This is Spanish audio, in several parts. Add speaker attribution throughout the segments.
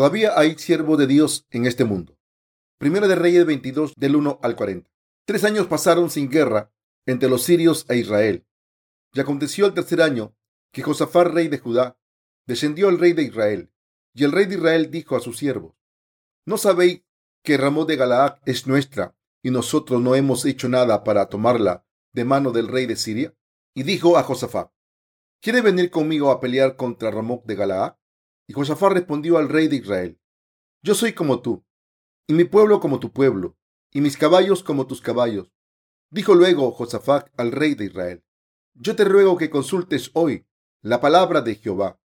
Speaker 1: Todavía hay siervo de Dios en este mundo. Primera de Reyes 22 del 1 al 40. Tres años pasaron sin guerra entre los sirios e Israel. Y aconteció el tercer año que Josafat, rey de Judá, descendió el rey de Israel. Y el rey de Israel dijo a sus siervos, ¿no sabéis que Ramón de Galaad es nuestra y nosotros no hemos hecho nada para tomarla de mano del rey de Siria? Y dijo a Josafat, ¿quiere venir conmigo a pelear contra Ramón de Galaad? Y Josafat respondió al rey de Israel, Yo soy como tú, y mi pueblo como tu pueblo, y mis caballos como tus caballos. Dijo luego Josafat al rey de Israel, Yo te ruego que consultes hoy la palabra de Jehová.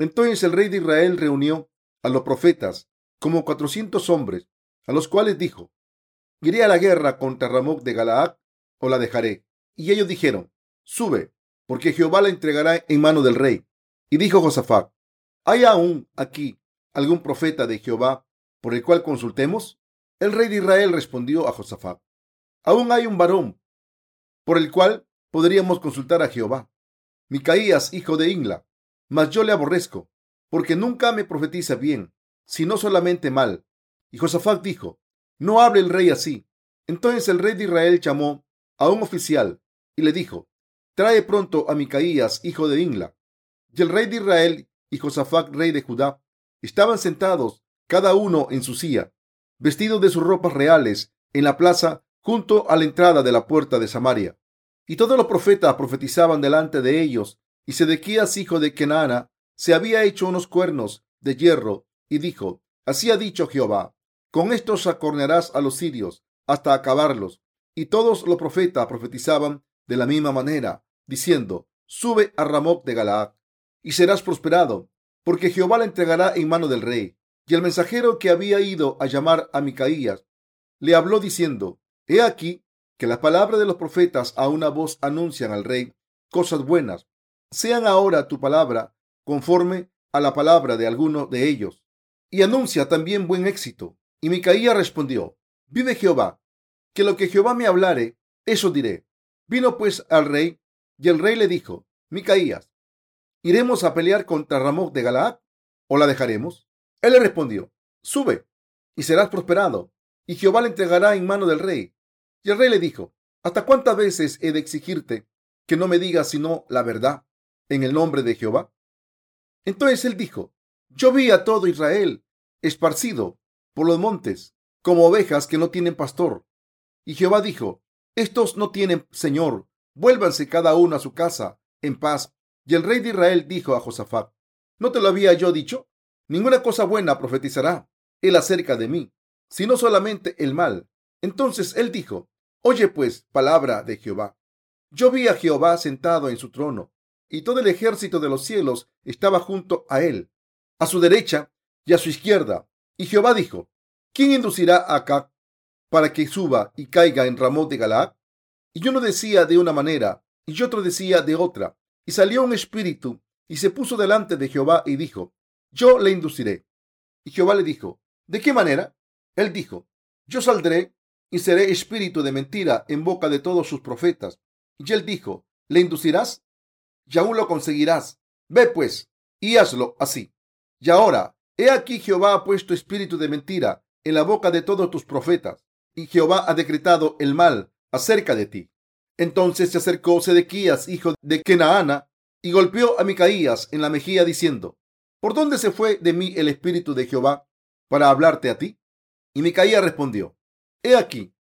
Speaker 1: Entonces el rey de Israel reunió a los profetas, como cuatrocientos hombres, a los cuales dijo, ¿Iré a la guerra contra Ramón de Galaad o la dejaré? Y ellos dijeron, Sube, porque Jehová la entregará en mano del rey. Y dijo Josafat, ¿Hay aún aquí algún profeta de Jehová por el cual consultemos? El rey de Israel respondió a Josafat, aún hay un varón por el cual podríamos consultar a Jehová. Micaías, hijo de Ingla, mas yo le aborrezco, porque nunca me profetiza bien, sino solamente mal. Y Josafat dijo, no hable el rey así. Entonces el rey de Israel llamó a un oficial y le dijo, trae pronto a Micaías, hijo de Ingla. Y el rey de Israel y Josafat, rey de Judá, estaban sentados cada uno en su silla, vestidos de sus ropas reales, en la plaza junto a la entrada de la puerta de Samaria. Y todos los profetas profetizaban delante de ellos, y Sedequías, hijo de Kenana, se había hecho unos cuernos de hierro, y dijo, Así ha dicho Jehová, con estos acornearás a los sirios hasta acabarlos. Y todos los profetas profetizaban de la misma manera, diciendo, Sube a Ramot de Galaad y serás prosperado, porque Jehová la entregará en mano del rey. Y el mensajero que había ido a llamar a Micaías le habló diciendo, He aquí que las palabras de los profetas a una voz anuncian al rey cosas buenas. Sean ahora tu palabra conforme a la palabra de alguno de ellos. Y anuncia también buen éxito. Y Micaías respondió, Vive Jehová, que lo que Jehová me hablare, eso diré. Vino pues al rey, y el rey le dijo, Micaías, ¿Iremos a pelear contra Ramón de Galaad o la dejaremos? Él le respondió, sube y serás prosperado, y Jehová le entregará en mano del rey. Y el rey le dijo, ¿hasta cuántas veces he de exigirte que no me digas sino la verdad en el nombre de Jehová? Entonces él dijo, yo vi a todo Israel esparcido por los montes, como ovejas que no tienen pastor. Y Jehová dijo, estos no tienen señor, vuélvanse cada uno a su casa en paz y el rey de Israel dijo a Josafat, ¿no te lo había yo dicho? Ninguna cosa buena profetizará él acerca de mí, sino solamente el mal. Entonces él dijo, Oye pues, palabra de Jehová. Yo vi a Jehová sentado en su trono, y todo el ejército de los cielos estaba junto a él, a su derecha y a su izquierda. Y Jehová dijo, ¿quién inducirá acá para que suba y caiga en Ramón de Galaad? Y uno decía de una manera, y otro decía de otra, y salió un espíritu y se puso delante de Jehová y dijo, yo le induciré. Y Jehová le dijo, ¿de qué manera? Él dijo, yo saldré y seré espíritu de mentira en boca de todos sus profetas. Y él dijo, ¿le inducirás? Y aún lo conseguirás. Ve pues y hazlo así. Y ahora, he aquí Jehová ha puesto espíritu de mentira en la boca de todos tus profetas, y Jehová ha decretado el mal acerca de ti. Entonces se acercó Sedequías, hijo de Kenaana, y golpeó a Micaías en la mejilla, diciendo, ¿Por dónde se fue de mí el Espíritu de Jehová para hablarte a ti? Y Micaías respondió, He aquí,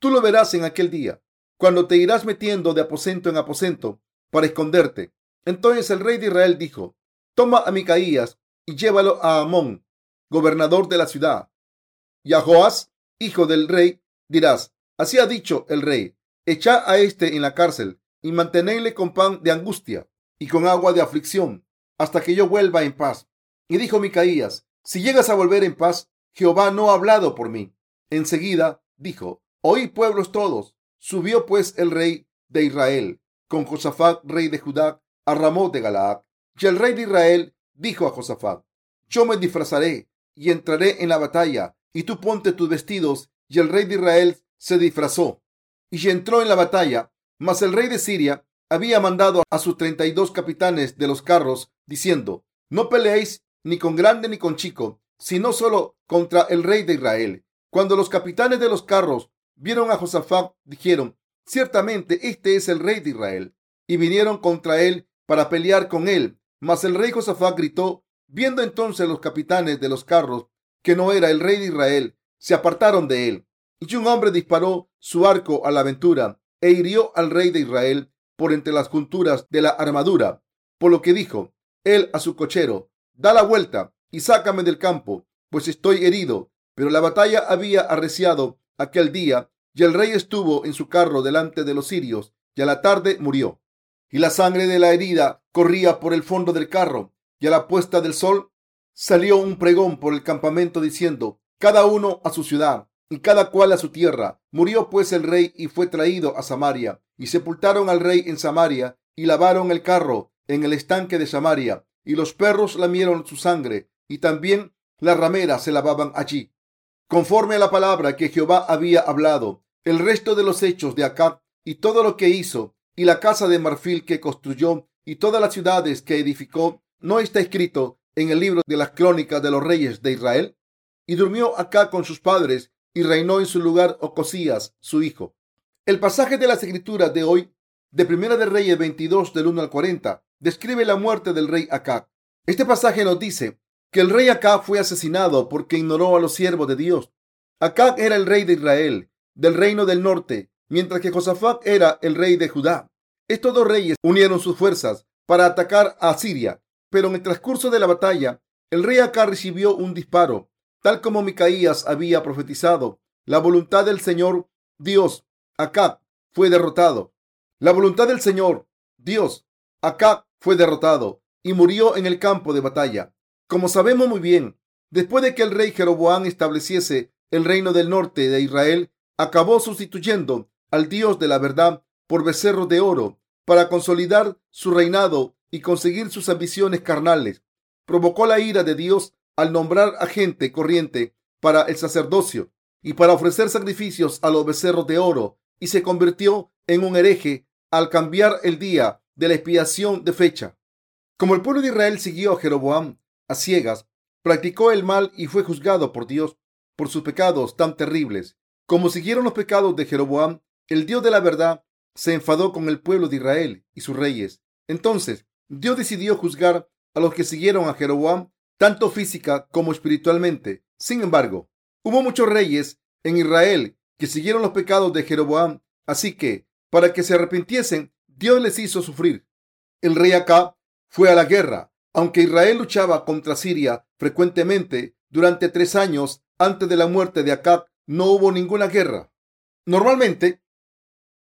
Speaker 1: tú lo verás en aquel día, cuando te irás metiendo de aposento en aposento para esconderte. Entonces el rey de Israel dijo, Toma a Micaías y llévalo a Amón, gobernador de la ciudad. Y a Joás, hijo del rey, dirás, Así ha dicho el rey, Echad a éste en la cárcel y mantenedle con pan de angustia y con agua de aflicción hasta que yo vuelva en paz. Y dijo Micaías, si llegas a volver en paz, Jehová no ha hablado por mí. Enseguida dijo, oí pueblos todos. Subió pues el rey de Israel con Josafat, rey de Judá, a Ramón de Galaad. Y el rey de Israel dijo a Josafat, yo me disfrazaré y entraré en la batalla, y tú ponte tus vestidos. Y el rey de Israel se disfrazó y entró en la batalla. Mas el rey de Siria había mandado a sus treinta y dos capitanes de los carros, diciendo, no peleéis ni con grande ni con chico, sino solo contra el rey de Israel. Cuando los capitanes de los carros vieron a Josafat, dijeron, ciertamente este es el rey de Israel, y vinieron contra él para pelear con él. Mas el rey Josafat gritó, viendo entonces los capitanes de los carros que no era el rey de Israel, se apartaron de él. Y un hombre disparó su arco a la aventura e hirió al rey de Israel por entre las junturas de la armadura, por lo que dijo él a su cochero, da la vuelta y sácame del campo, pues estoy herido. Pero la batalla había arreciado aquel día y el rey estuvo en su carro delante de los sirios y a la tarde murió. Y la sangre de la herida corría por el fondo del carro y a la puesta del sol salió un pregón por el campamento diciendo, cada uno a su ciudad y cada cual a su tierra. Murió pues el rey y fue traído a Samaria y sepultaron al rey en Samaria y lavaron el carro en el estanque de Samaria y los perros lamieron su sangre y también las rameras se lavaban allí. Conforme a la palabra que Jehová había hablado, el resto de los hechos de Acab y todo lo que hizo y la casa de marfil que construyó y todas las ciudades que edificó, ¿no está escrito en el libro de las crónicas de los reyes de Israel? Y durmió acá con sus padres y reinó en su lugar Ocosías, su hijo. El pasaje de las escrituras de hoy, de Primera de Reyes 22 del 1 al 40, describe la muerte del rey Acab. Este pasaje nos dice que el rey Acab fue asesinado porque ignoró a los siervos de Dios. Acab era el rey de Israel, del reino del norte, mientras que Josafat era el rey de Judá. Estos dos reyes unieron sus fuerzas para atacar a Siria, pero en el transcurso de la batalla, el rey Acab recibió un disparo, tal como Micaías había profetizado. La voluntad del Señor Dios, Acab, fue derrotado. La voluntad del Señor Dios, Acab, fue derrotado y murió en el campo de batalla. Como sabemos muy bien, después de que el rey Jeroboam estableciese el reino del norte de Israel, acabó sustituyendo al Dios de la verdad por becerros de oro para consolidar su reinado y conseguir sus ambiciones carnales. Provocó la ira de Dios al nombrar a gente corriente para el sacerdocio y para ofrecer sacrificios a los becerros de oro y se convirtió en un hereje al cambiar el día de la expiación de fecha. Como el pueblo de Israel siguió a Jeroboam a ciegas, practicó el mal y fue juzgado por Dios por sus pecados tan terribles. Como siguieron los pecados de Jeroboam, el Dios de la verdad se enfadó con el pueblo de Israel y sus reyes. Entonces, Dios decidió juzgar a los que siguieron a Jeroboam, tanto física como espiritualmente. Sin embargo, hubo muchos reyes en Israel que siguieron los pecados de Jeroboam, así que, para que se arrepintiesen, Dios les hizo sufrir. El rey Acá fue a la guerra aunque Israel luchaba contra Siria frecuentemente durante tres años antes de la muerte de Acab, no hubo ninguna guerra. Normalmente,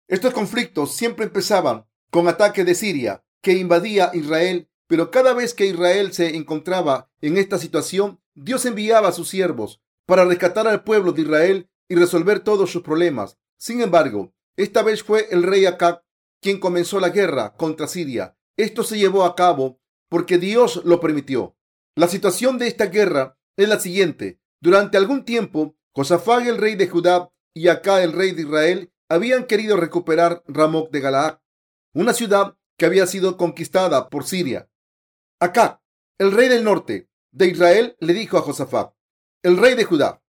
Speaker 1: estos conflictos siempre empezaban con ataques de Siria que invadía Israel, pero cada vez que Israel se encontraba en esta situación, Dios enviaba a sus siervos para rescatar al pueblo de Israel y resolver todos sus problemas. Sin embargo, esta vez fue el rey Acab quien comenzó la guerra contra Siria. Esto se llevó a cabo porque Dios lo permitió. La situación de esta guerra es la siguiente. Durante algún tiempo, Josafat, el rey de Judá, y Acá, el rey de Israel, habían querido recuperar Ramoc de Galaad, una ciudad que había sido conquistada por Siria. Acá, el rey del norte de Israel, le dijo a Josafat, el rey de Judá,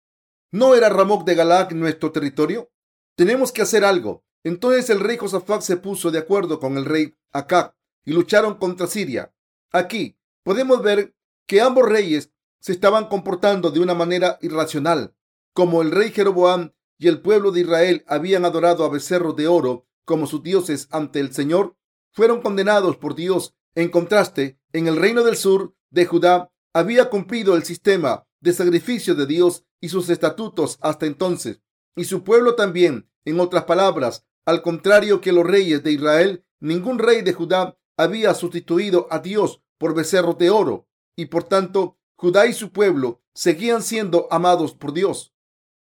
Speaker 1: ¿no era Ramoc de Galaad nuestro territorio? Tenemos que hacer algo. Entonces el rey Josafat se puso de acuerdo con el rey Acá y lucharon contra Siria. Aquí podemos ver que ambos reyes se estaban comportando de una manera irracional. Como el rey Jeroboam y el pueblo de Israel habían adorado a becerros de oro como sus dioses ante el Señor, fueron condenados por Dios. En contraste, en el reino del sur de Judá había cumplido el sistema de sacrificio de Dios y sus estatutos hasta entonces, y su pueblo también. En otras palabras, al contrario que los reyes de Israel, ningún rey de Judá había sustituido a Dios por becerros de oro y por tanto Judá y su pueblo seguían siendo amados por Dios.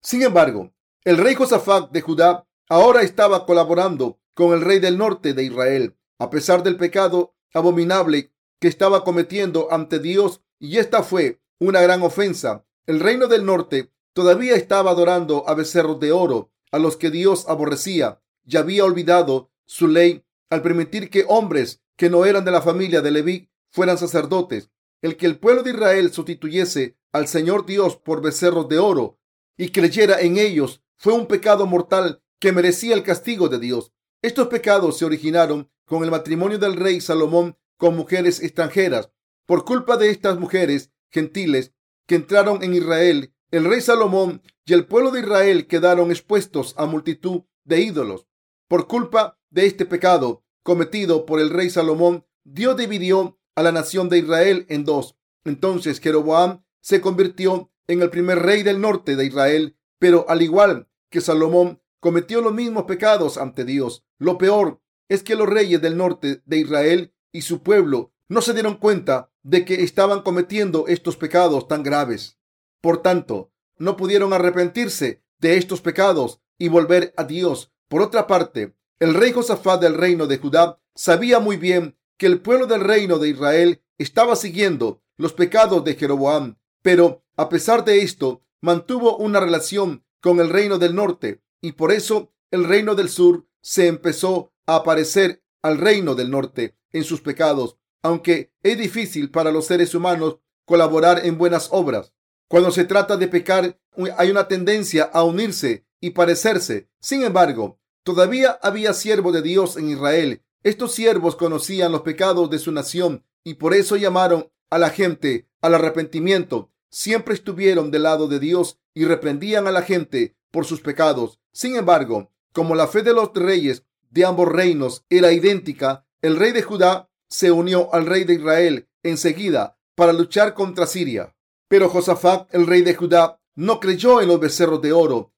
Speaker 1: Sin embargo, el rey Josafat de Judá ahora estaba colaborando con el rey del norte de Israel, a pesar del pecado abominable que estaba cometiendo ante Dios, y esta fue una gran ofensa. El reino del norte todavía estaba adorando a becerros de oro, a los que Dios aborrecía, y había olvidado su ley al permitir que hombres que no eran de la familia de Leví fueran sacerdotes. El que el pueblo de Israel sustituyese al Señor Dios por becerros de oro y creyera en ellos fue un pecado mortal que merecía el castigo de Dios. Estos pecados se originaron con el matrimonio del rey Salomón con mujeres extranjeras. Por culpa de estas mujeres gentiles que entraron en Israel, el rey Salomón y el pueblo de Israel quedaron expuestos a multitud de ídolos. Por culpa de este pecado cometido por el rey Salomón, Dios dividió a la nación de Israel en dos. Entonces Jeroboam se convirtió en el primer rey del norte de Israel, pero al igual que Salomón, cometió los mismos pecados ante Dios. Lo peor es que los reyes del norte de Israel y su pueblo no se dieron cuenta de que estaban cometiendo estos pecados tan graves. Por tanto, no pudieron arrepentirse de estos pecados y volver a Dios. Por otra parte, el rey Josafat del reino de Judá sabía muy bien que el pueblo del reino de Israel estaba siguiendo los pecados de Jeroboam, pero a pesar de esto, mantuvo una relación con el reino del norte y por eso el reino del sur se empezó a aparecer al reino del norte en sus pecados, aunque es difícil para los seres humanos colaborar en buenas obras. Cuando se trata de pecar, hay una tendencia a unirse y parecerse. Sin embargo, todavía había siervos de Dios en Israel. Estos siervos conocían los pecados de su nación y por eso llamaron a la gente al arrepentimiento. Siempre estuvieron del lado de Dios y reprendían a la gente por sus pecados. Sin embargo, como la fe de los reyes de ambos reinos era idéntica, el rey de Judá se unió al rey de Israel enseguida para luchar contra Siria. Pero Josafat, el rey de Judá, no creyó en los becerros de oro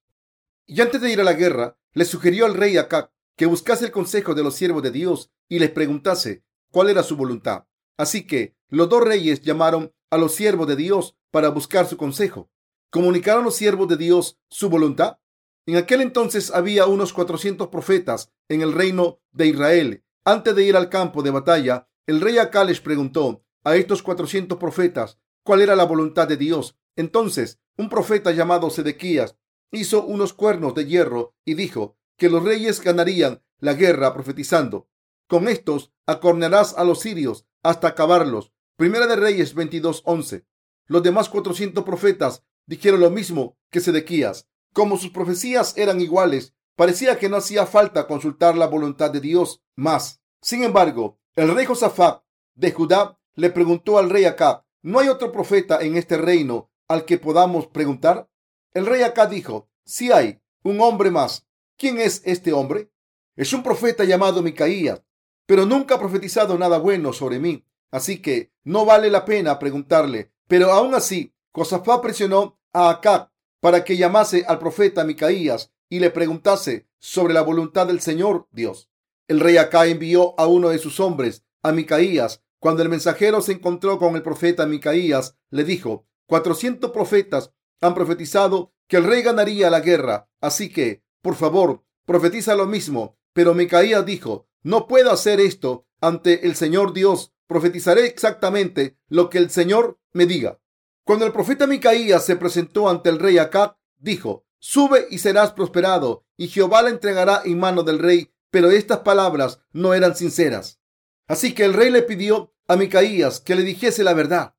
Speaker 1: y antes de ir a la guerra, le sugirió al rey Acab que buscase el consejo de los siervos de Dios y les preguntase cuál era su voluntad. Así que los dos reyes llamaron a los siervos de Dios para buscar su consejo. ¿Comunicaron los siervos de Dios su voluntad? En aquel entonces había unos 400 profetas en el reino de Israel. Antes de ir al campo de batalla, el rey Acá preguntó a estos 400 profetas cuál era la voluntad de Dios. Entonces, un profeta llamado Sedequías hizo unos cuernos de hierro y dijo que los reyes ganarían la guerra profetizando. Con estos acornearás a los sirios hasta acabarlos. Primera de Reyes 22:11. Los demás 400 profetas dijeron lo mismo que Sedequías. Como sus profecías eran iguales, parecía que no hacía falta consultar la voluntad de Dios más. Sin embargo, el rey Josafat de Judá le preguntó al rey Acab, ¿no hay otro profeta en este reino al que podamos preguntar? El rey Acab dijo, sí hay un hombre más. ¿Quién es este hombre? Es un profeta llamado Micaías, pero nunca ha profetizado nada bueno sobre mí, así que no vale la pena preguntarle. Pero aún así, Josafat presionó a Acab para que llamase al profeta Micaías y le preguntase sobre la voluntad del Señor Dios. El rey Acá envió a uno de sus hombres, a Micaías. Cuando el mensajero se encontró con el profeta Micaías, le dijo, cuatrocientos profetas han profetizado que el rey ganaría la guerra, así que, por favor, profetiza lo mismo. Pero Micaías dijo, no puedo hacer esto ante el Señor Dios, profetizaré exactamente lo que el Señor me diga. Cuando el profeta Micaías se presentó ante el rey Acab, dijo, sube y serás prosperado, y Jehová la entregará en mano del rey. Pero estas palabras no eran sinceras. Así que el rey le pidió a Micaías que le dijese la verdad.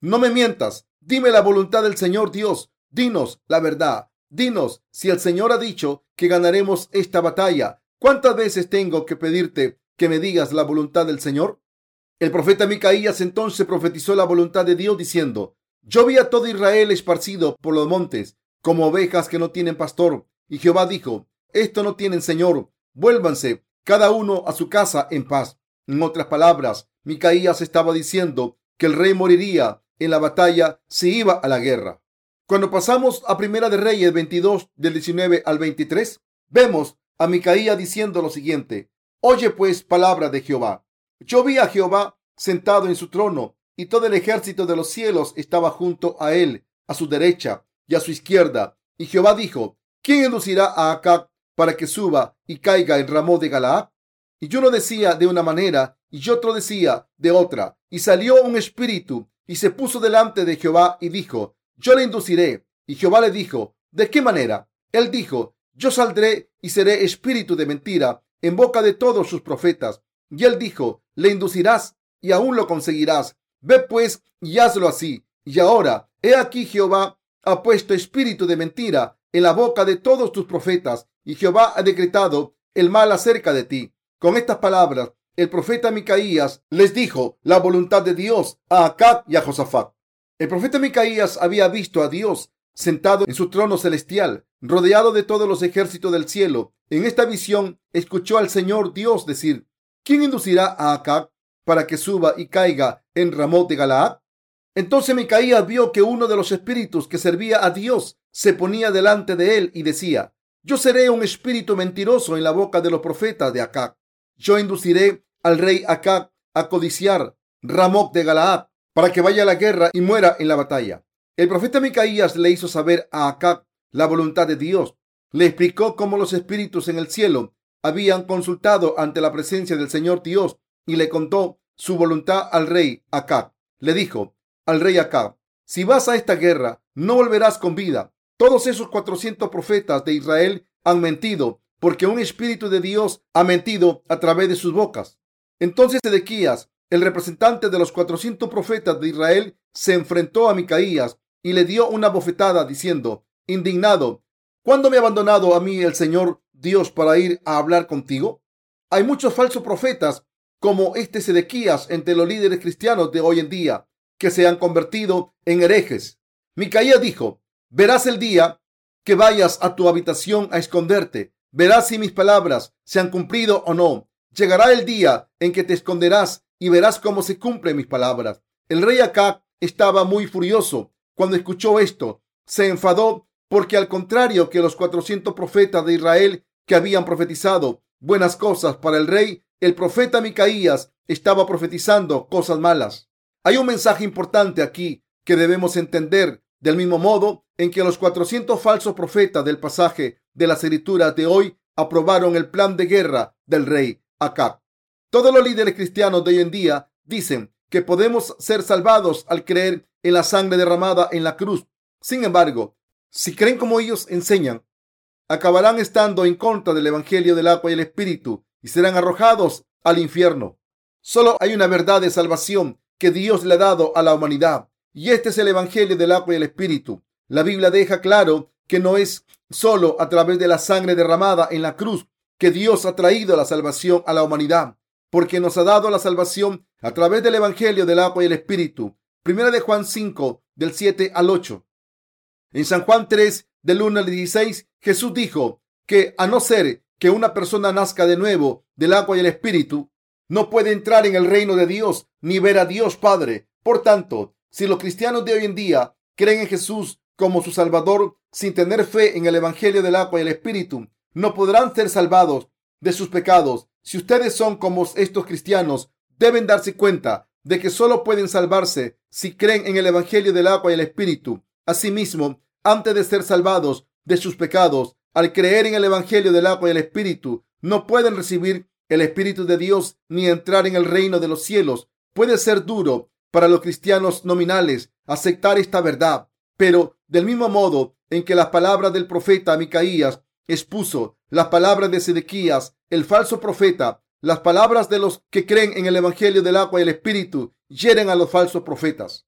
Speaker 1: No me mientas, dime la voluntad del Señor Dios, dinos la verdad, dinos si el Señor ha dicho que ganaremos esta batalla. ¿Cuántas veces tengo que pedirte que me digas la voluntad del Señor? El profeta Micaías entonces profetizó la voluntad de Dios diciendo, yo vi a todo Israel esparcido por los montes, como ovejas que no tienen pastor. Y Jehová dijo, esto no tienen Señor, vuélvanse cada uno a su casa en paz. En otras palabras, Micaías estaba diciendo que el rey moriría en la batalla si iba a la guerra. Cuando pasamos a Primera de Reyes 22 del 19 al 23, vemos a Micaías diciendo lo siguiente: Oye pues palabra de Jehová. Yo vi a Jehová sentado en su trono y todo el ejército de los cielos estaba junto a él, a su derecha y a su izquierda. Y Jehová dijo, ¿quién inducirá a Acab para que suba y caiga en Ramón de Galaad? Y uno decía de una manera y otro decía de otra. Y salió un espíritu y se puso delante de Jehová y dijo, yo le induciré. Y Jehová le dijo, ¿de qué manera? Él dijo, yo saldré y seré espíritu de mentira en boca de todos sus profetas. Y él dijo, le inducirás y aún lo conseguirás Ve pues y hazlo así. Y ahora, he aquí Jehová ha puesto espíritu de mentira en la boca de todos tus profetas, y Jehová ha decretado el mal acerca de ti. Con estas palabras, el profeta Micaías les dijo la voluntad de Dios a Acab y a Josafat. El profeta Micaías había visto a Dios sentado en su trono celestial, rodeado de todos los ejércitos del cielo. En esta visión escuchó al Señor Dios decir, ¿quién inducirá a Acab para que suba y caiga en Ramot de Galaad? Entonces Micaías vio que uno de los espíritus que servía a Dios se ponía delante de él y decía, yo seré un espíritu mentiroso en la boca de los profetas de Acab. Yo induciré al rey Acab a codiciar Ramot de Galaad para que vaya a la guerra y muera en la batalla. El profeta Micaías le hizo saber a Acab la voluntad de Dios. Le explicó cómo los espíritus en el cielo habían consultado ante la presencia del Señor Dios y le contó su voluntad al rey Acab. Le dijo al rey Acab, si vas a esta guerra, no volverás con vida. Todos esos 400 profetas de Israel han mentido porque un espíritu de Dios ha mentido a través de sus bocas. Entonces Ezequías, el representante de los 400 profetas de Israel, se enfrentó a Micaías y le dio una bofetada diciendo, indignado, ¿cuándo me ha abandonado a mí el Señor Dios para ir a hablar contigo? Hay muchos falsos profetas como este Sedequías entre los líderes cristianos de hoy en día que se han convertido en herejes. Micaías dijo, verás el día que vayas a tu habitación a esconderte, verás si mis palabras se han cumplido o no. Llegará el día en que te esconderás y verás cómo se cumplen mis palabras. El rey Acá estaba muy furioso cuando escuchó esto. Se enfadó porque al contrario que los 400 profetas de Israel que habían profetizado buenas cosas para el rey, el profeta Micaías estaba profetizando cosas malas. Hay un mensaje importante aquí que debemos entender del mismo modo en que los 400 falsos profetas del pasaje de las escrituras de hoy aprobaron el plan de guerra del rey Acab. Todos los líderes cristianos de hoy en día dicen que podemos ser salvados al creer en la sangre derramada en la cruz. Sin embargo, si creen como ellos enseñan, acabarán estando en contra del Evangelio del agua y el Espíritu y serán arrojados al infierno. Solo hay una verdad de salvación que Dios le ha dado a la humanidad y este es el Evangelio del agua y el Espíritu. La Biblia deja claro que no es solo a través de la sangre derramada en la cruz que Dios ha traído la salvación a la humanidad, porque nos ha dado la salvación a través del Evangelio del agua y el Espíritu. Primera de Juan 5, del 7 al 8. En San Juan 3, del 1 al 16, Jesús dijo que a no ser que una persona nazca de nuevo del agua y el Espíritu, no puede entrar en el reino de Dios ni ver a Dios Padre. Por tanto, si los cristianos de hoy en día creen en Jesús como su Salvador sin tener fe en el Evangelio del agua y el Espíritu, no podrán ser salvados de sus pecados. Si ustedes son como estos cristianos, deben darse cuenta de que solo pueden salvarse si creen en el Evangelio del agua y el Espíritu. Asimismo, antes de ser salvados de sus pecados, al creer en el Evangelio del agua y el Espíritu, no pueden recibir el Espíritu de Dios ni entrar en el reino de los cielos. Puede ser duro para los cristianos nominales aceptar esta verdad, pero del mismo modo en que las palabras del profeta Micaías expuso las palabras de Sedequías, el falso profeta, las palabras de los que creen en el Evangelio del agua y el Espíritu hieren a los falsos profetas.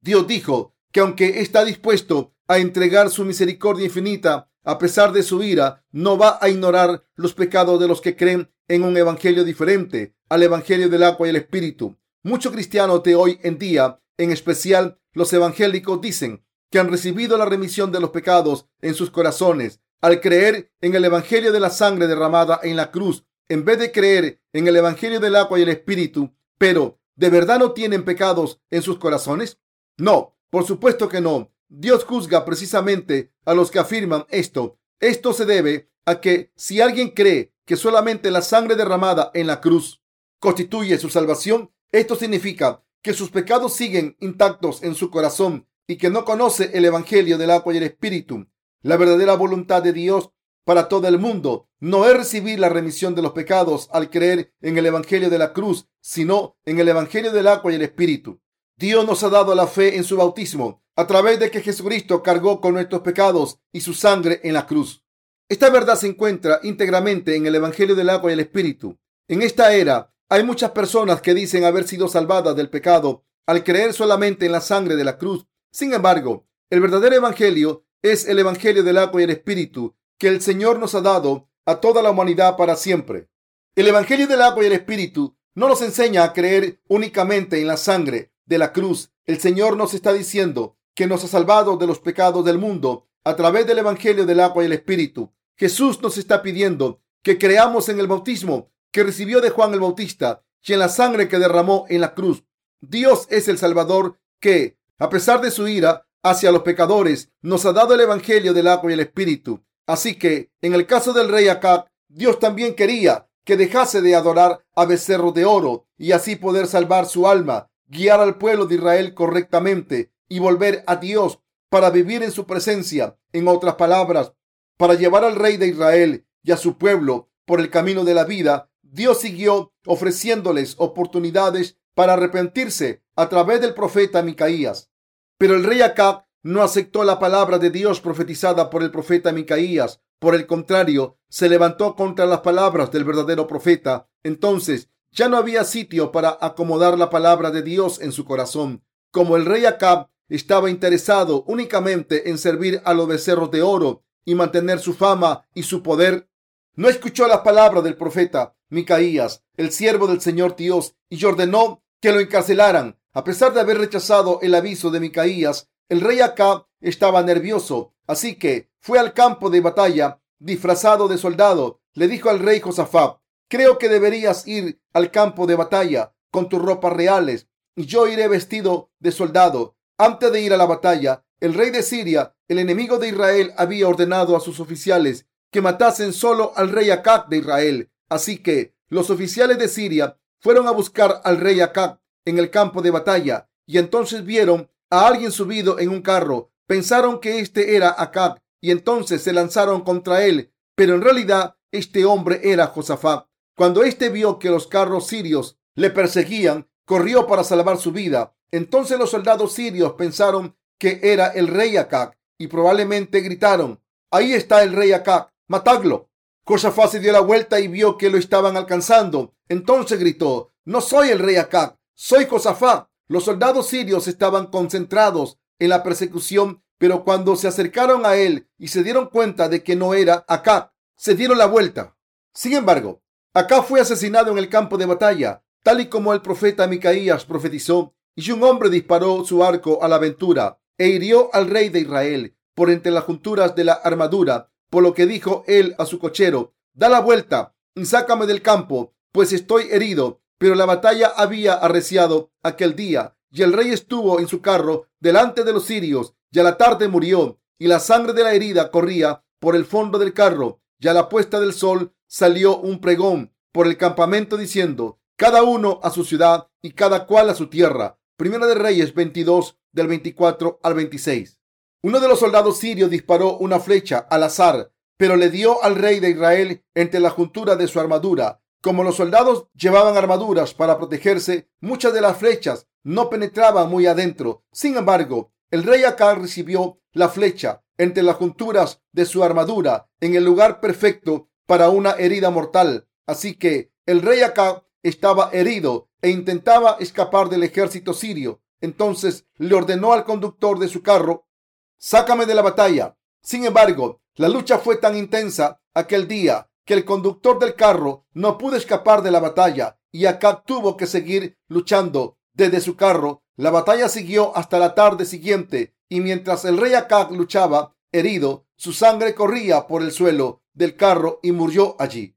Speaker 1: Dios dijo que aunque está dispuesto a entregar su misericordia infinita a pesar de su ira, no va a ignorar los pecados de los que creen en un evangelio diferente al evangelio del agua y el espíritu. Muchos cristianos de hoy en día, en especial los evangélicos, dicen que han recibido la remisión de los pecados en sus corazones al creer en el evangelio de la sangre derramada en la cruz, en vez de creer en el evangelio del agua y el espíritu. Pero, ¿de verdad no tienen pecados en sus corazones? No, por supuesto que no. Dios juzga precisamente a los que afirman esto. Esto se debe a que si alguien cree que solamente la sangre derramada en la cruz constituye su salvación, esto significa que sus pecados siguen intactos en su corazón y que no conoce el Evangelio del agua y el Espíritu. La verdadera voluntad de Dios para todo el mundo no es recibir la remisión de los pecados al creer en el Evangelio de la cruz, sino en el Evangelio del agua y el Espíritu. Dios nos ha dado la fe en su bautismo a través de que Jesucristo cargó con nuestros pecados y su sangre en la cruz. Esta verdad se encuentra íntegramente en el Evangelio del agua y el Espíritu. En esta era hay muchas personas que dicen haber sido salvadas del pecado al creer solamente en la sangre de la cruz Sin embargo, el verdadero evangelio es el evangelio del agua y el espíritu que el Señor nos ha dado a toda la humanidad para siempre. El evangelio del agua y el espíritu no nos enseña a creer únicamente en la sangre de la cruz. El Señor nos está diciendo que nos ha salvado de los pecados del mundo a través del evangelio del agua y el espíritu. Jesús nos está pidiendo que creamos en el bautismo que recibió de Juan el Bautista y en la sangre que derramó en la cruz. Dios es el Salvador que, a pesar de su ira hacia los pecadores, nos ha dado el Evangelio del agua y el Espíritu. Así que, en el caso del rey Acab, Dios también quería que dejase de adorar a becerros de oro y así poder salvar su alma, guiar al pueblo de Israel correctamente y volver a Dios para vivir en su presencia. En otras palabras, para llevar al rey de Israel y a su pueblo por el camino de la vida, Dios siguió ofreciéndoles oportunidades para arrepentirse a través del profeta Micaías. Pero el rey Acab no aceptó la palabra de Dios profetizada por el profeta Micaías. Por el contrario, se levantó contra las palabras del verdadero profeta. Entonces ya no había sitio para acomodar la palabra de Dios en su corazón. Como el rey Acab estaba interesado únicamente en servir a los becerros de oro y mantener su fama y su poder, no escuchó las palabras del profeta Micaías, el siervo del Señor Dios, y ordenó que lo encarcelaran. A pesar de haber rechazado el aviso de Micaías, el rey Acab estaba nervioso, así que fue al campo de batalla disfrazado de soldado. Le dijo al rey Josafat, creo que deberías ir al campo de batalla con tus ropas reales y yo iré vestido de soldado. Antes de ir a la batalla, el rey de Siria, el enemigo de Israel, había ordenado a sus oficiales que matasen solo al rey Acab de Israel. Así que los oficiales de Siria fueron a buscar al rey Acab en el campo de batalla y entonces vieron a alguien subido en un carro. Pensaron que este era Acab y entonces se lanzaron contra él, pero en realidad este hombre era Josafat. Cuando éste vio que los carros sirios le perseguían, corrió para salvar su vida. Entonces los soldados sirios pensaron que era el rey Acab y probablemente gritaron, ahí está el rey Acab matadlo. Josafat se dio la vuelta y vio que lo estaban alcanzando. Entonces gritó, no soy el rey Acab, soy Josafat. Los soldados sirios estaban concentrados en la persecución, pero cuando se acercaron a él y se dieron cuenta de que no era Acab, se dieron la vuelta. Sin embargo, Acab fue asesinado en el campo de batalla, tal y como el profeta Micaías profetizó, y un hombre disparó su arco a la aventura e hirió al rey de Israel por entre las junturas de la armadura por lo que dijo él a su cochero, da la vuelta y sácame del campo, pues estoy herido. Pero la batalla había arreciado aquel día, y el rey estuvo en su carro delante de los sirios, y a la tarde murió, y la sangre de la herida corría por el fondo del carro, y a la puesta del sol salió un pregón por el campamento diciendo, cada uno a su ciudad y cada cual a su tierra. Primera de Reyes 22 del 24 al 26. Uno de los soldados sirios disparó una flecha al azar, pero le dio al rey de Israel entre la juntura de su armadura. Como los soldados llevaban armaduras para protegerse, muchas de las flechas no penetraban muy adentro. Sin embargo, el rey Acab recibió la flecha entre las junturas de su armadura en el lugar perfecto para una herida mortal. Así que el rey Acab estaba herido e intentaba escapar del ejército sirio. Entonces le ordenó al conductor de su carro sácame de la batalla. Sin embargo, la lucha fue tan intensa aquel día que el conductor del carro no pudo escapar de la batalla y Acab tuvo que seguir luchando desde su carro. La batalla siguió hasta la tarde siguiente y mientras el rey Acab luchaba herido, su sangre corría por el suelo del carro y murió allí.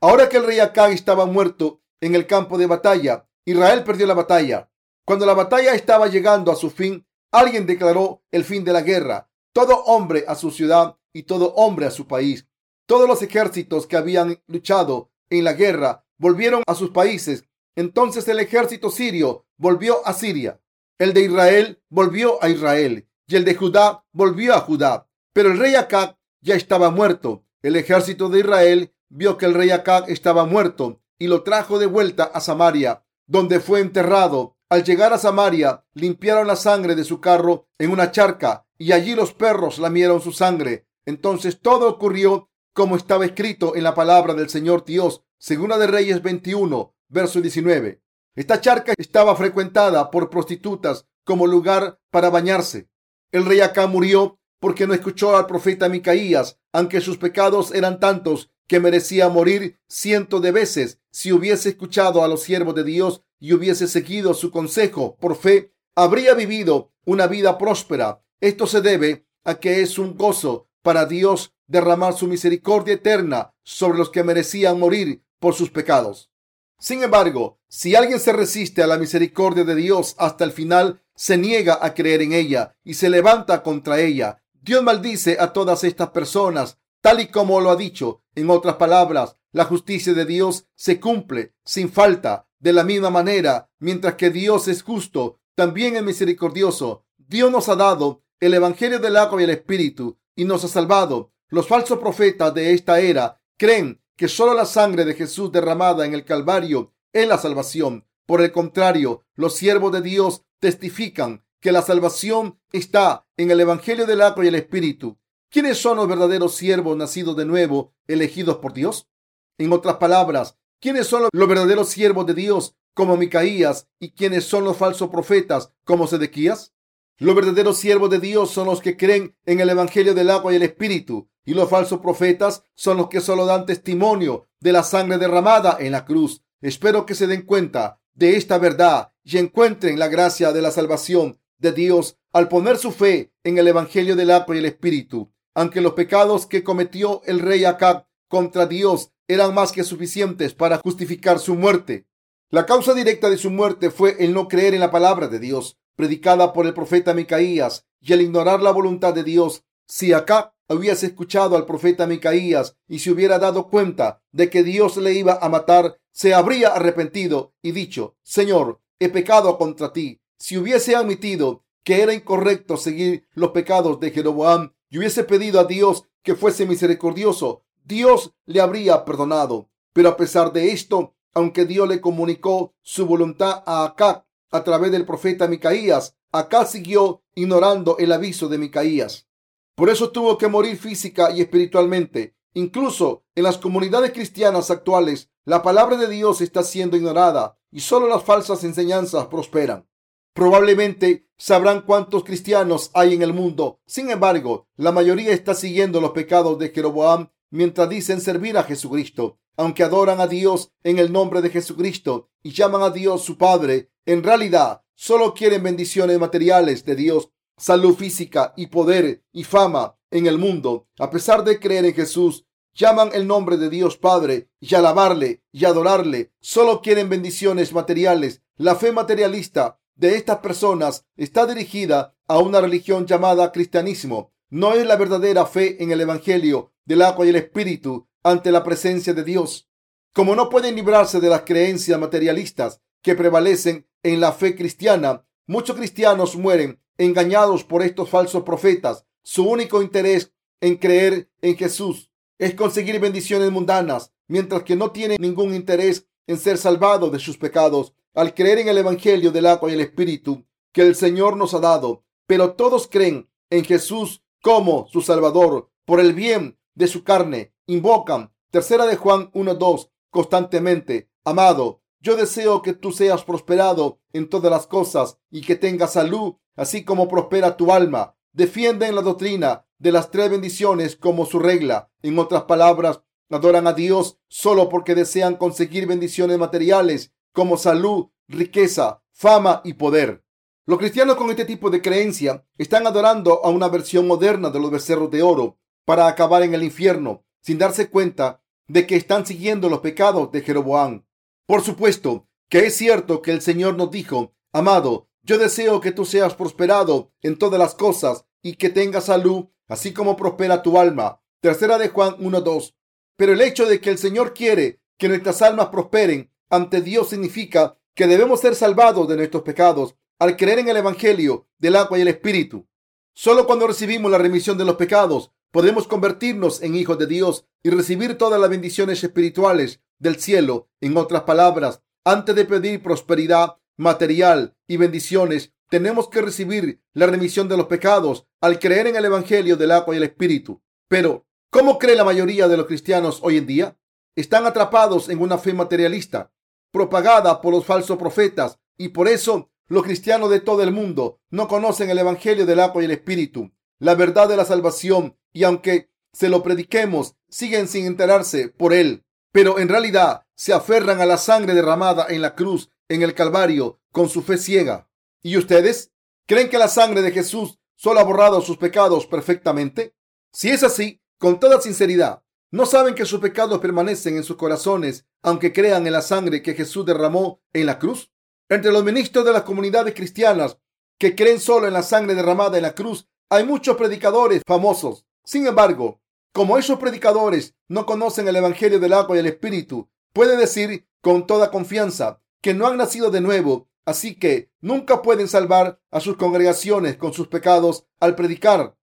Speaker 1: Ahora que el rey Acab estaba muerto en el campo de batalla, Israel perdió la batalla. Cuando la batalla estaba llegando a su fin, Alguien declaró el fin de la guerra. Todo hombre a su ciudad y todo hombre a su país. Todos los ejércitos que habían luchado en la guerra volvieron a sus países. Entonces el ejército sirio volvió a Siria. El de Israel volvió a Israel. Y el de Judá volvió a Judá. Pero el rey Acab ya estaba muerto. El ejército de Israel vio que el rey Acab estaba muerto y lo trajo de vuelta a Samaria, donde fue enterrado al llegar a Samaria, limpiaron la sangre de su carro en una charca y allí los perros lamieron su sangre. Entonces todo ocurrió como estaba escrito en la palabra del Señor Dios, segunda de Reyes 21, verso 19. Esta charca estaba frecuentada por prostitutas como lugar para bañarse. El rey acá murió porque no escuchó al profeta Micaías, aunque sus pecados eran tantos que merecía morir cientos de veces. Si hubiese escuchado a los siervos de Dios y hubiese seguido su consejo por fe, habría vivido una vida próspera. Esto se debe a que es un gozo para Dios derramar su misericordia eterna sobre los que merecían morir por sus pecados. Sin embargo, si alguien se resiste a la misericordia de Dios hasta el final, se niega a creer en ella y se levanta contra ella, Dios maldice a todas estas personas, tal y como lo ha dicho. En otras palabras, la justicia de Dios se cumple sin falta. De la misma manera, mientras que Dios es justo, también es misericordioso. Dios nos ha dado el Evangelio del agua y el Espíritu y nos ha salvado. Los falsos profetas de esta era creen que solo la sangre de Jesús derramada en el Calvario es la salvación. Por el contrario, los siervos de Dios testifican que la salvación está en el Evangelio del agua y el Espíritu. ¿Quiénes son los verdaderos siervos nacidos de nuevo, elegidos por Dios? En otras palabras, ¿quiénes son los verdaderos siervos de Dios, como Micaías, y quiénes son los falsos profetas, como Sedequías? Los verdaderos siervos de Dios son los que creen en el Evangelio del agua y el Espíritu, y los falsos profetas son los que solo dan testimonio de la sangre derramada en la cruz. Espero que se den cuenta de esta verdad y encuentren la gracia de la salvación de Dios al poner su fe en el Evangelio del agua y el Espíritu. Aunque los pecados que cometió el rey Acab contra Dios eran más que suficientes para justificar su muerte. La causa directa de su muerte fue el no creer en la palabra de Dios, predicada por el profeta Micaías, y el ignorar la voluntad de Dios. Si Acab hubiese escuchado al profeta Micaías y se hubiera dado cuenta de que Dios le iba a matar, se habría arrepentido y dicho, Señor, he pecado contra ti. Si hubiese admitido que era incorrecto seguir los pecados de Jeroboam y hubiese pedido a Dios que fuese misericordioso, Dios le habría perdonado. Pero a pesar de esto, aunque Dios le comunicó su voluntad a Acá a través del profeta Micaías, Acá siguió ignorando el aviso de Micaías. Por eso tuvo que morir física y espiritualmente. Incluso en las comunidades cristianas actuales, la palabra de Dios está siendo ignorada y solo las falsas enseñanzas prosperan. Probablemente sabrán cuántos cristianos hay en el mundo. Sin embargo, la mayoría está siguiendo los pecados de Jeroboam mientras dicen servir a Jesucristo. Aunque adoran a Dios en el nombre de Jesucristo y llaman a Dios su Padre, en realidad solo quieren bendiciones materiales de Dios salud física y poder y fama en el mundo, a pesar de creer en Jesús, llaman el nombre de Dios Padre y alabarle y adorarle, solo quieren bendiciones materiales. La fe materialista de estas personas está dirigida a una religión llamada cristianismo. No es la verdadera fe en el Evangelio del agua y el Espíritu ante la presencia de Dios. Como no pueden librarse de las creencias materialistas que prevalecen en la fe cristiana, muchos cristianos mueren engañados por estos falsos profetas. Su único interés en creer en Jesús es conseguir bendiciones mundanas, mientras que no tiene ningún interés en ser salvado de sus pecados al creer en el Evangelio del agua y el Espíritu que el Señor nos ha dado. Pero todos creen en Jesús como su Salvador por el bien de su carne. Invocan, tercera de Juan 1.2, constantemente, amado, yo deseo que tú seas prosperado en todas las cosas y que tengas salud, así como prospera tu alma. Defienden la doctrina de las tres bendiciones como su regla. En otras palabras, adoran a Dios solo porque desean conseguir bendiciones materiales como salud, riqueza, fama y poder. Los cristianos con este tipo de creencia están adorando a una versión moderna de los becerros de oro para acabar en el infierno sin darse cuenta de que están siguiendo los pecados de Jeroboam. Por supuesto que es cierto que el Señor nos dijo, amado, yo deseo que tú seas prosperado en todas las cosas y que tengas salud, así como prospera tu alma. Tercera de Juan 1.2. Pero el hecho de que el Señor quiere que nuestras almas prosperen ante Dios significa que debemos ser salvados de nuestros pecados al creer en el Evangelio del agua y el Espíritu. Solo cuando recibimos la remisión de los pecados podemos convertirnos en hijos de Dios y recibir todas las bendiciones espirituales del cielo. En otras palabras, antes de pedir prosperidad material y bendiciones, tenemos que recibir la remisión de los pecados al creer en el Evangelio del agua y el Espíritu. Pero, ¿cómo cree la mayoría de los cristianos hoy en día? Están atrapados en una fe materialista, propagada por los falsos profetas, y por eso los cristianos de todo el mundo no conocen el Evangelio del agua y el Espíritu, la verdad de la salvación, y aunque se lo prediquemos, siguen sin enterarse por él, pero en realidad se aferran a la sangre derramada en la cruz, en el Calvario, con su fe ciega. ¿Y ustedes? ¿Creen que la sangre de Jesús solo ha borrado sus pecados perfectamente? Si es así, con toda sinceridad, ¿no saben que sus pecados permanecen en sus corazones, aunque crean en la sangre que Jesús derramó en la cruz? Entre los ministros de las comunidades cristianas que creen solo en la sangre derramada en la cruz, hay muchos predicadores famosos. Sin embargo, como esos predicadores no conocen el Evangelio del agua y el Espíritu, puede decir con toda confianza que no han nacido de nuevo, así que nunca pueden salvar a sus congregaciones con sus pecados al predicar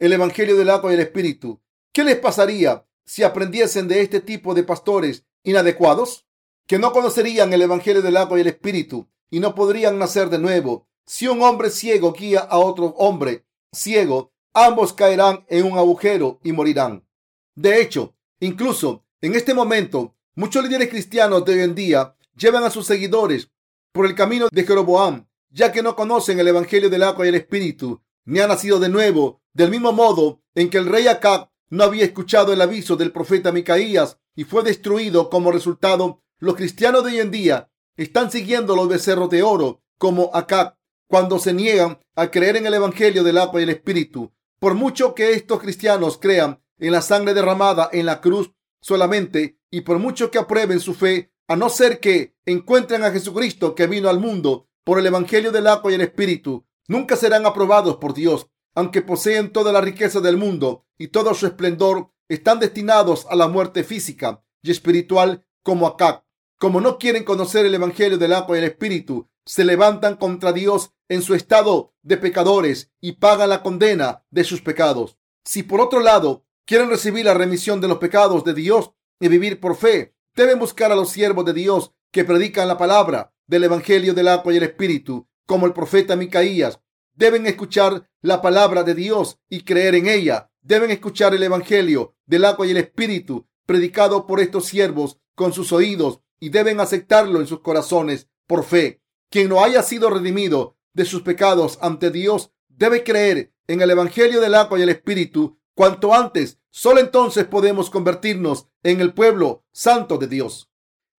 Speaker 1: el Evangelio del agua y el Espíritu. ¿Qué les pasaría si aprendiesen de este tipo de pastores inadecuados? Que no conocerían el Evangelio del agua y el Espíritu y no podrían nacer de nuevo. Si un hombre ciego guía a otro hombre ciego, ambos caerán en un agujero y morirán. De hecho, incluso en este momento, muchos líderes cristianos de hoy en día llevan a sus seguidores por el camino de Jeroboam, ya que no conocen el Evangelio del agua y el Espíritu, ni han nacido de nuevo, del mismo modo en que el rey Acab no había escuchado el aviso del profeta Micaías y fue destruido como resultado. Los cristianos de hoy en día están siguiendo los becerros de oro como Acab cuando se niegan a creer en el Evangelio del agua y el Espíritu. Por mucho que estos cristianos crean en la sangre derramada en la cruz solamente y por mucho que aprueben su fe, a no ser que encuentren a Jesucristo que vino al mundo por el Evangelio del agua y el Espíritu, nunca serán aprobados por Dios. Aunque poseen toda la riqueza del mundo y todo su esplendor, están destinados a la muerte física y espiritual como acá. Como no quieren conocer el Evangelio del agua y el Espíritu, se levantan contra Dios en su estado de pecadores y pagan la condena de sus pecados. Si por otro lado quieren recibir la remisión de los pecados de Dios y vivir por fe, deben buscar a los siervos de Dios que predican la palabra del Evangelio del agua y el Espíritu, como el profeta Micaías. Deben escuchar la palabra de Dios y creer en ella. Deben escuchar el Evangelio del agua y el Espíritu predicado por estos siervos con sus oídos y deben aceptarlo en sus corazones por fe. Quien no haya sido redimido de sus pecados ante Dios debe creer en el Evangelio del agua y el Espíritu cuanto antes. Solo entonces podemos convertirnos en el pueblo santo de Dios.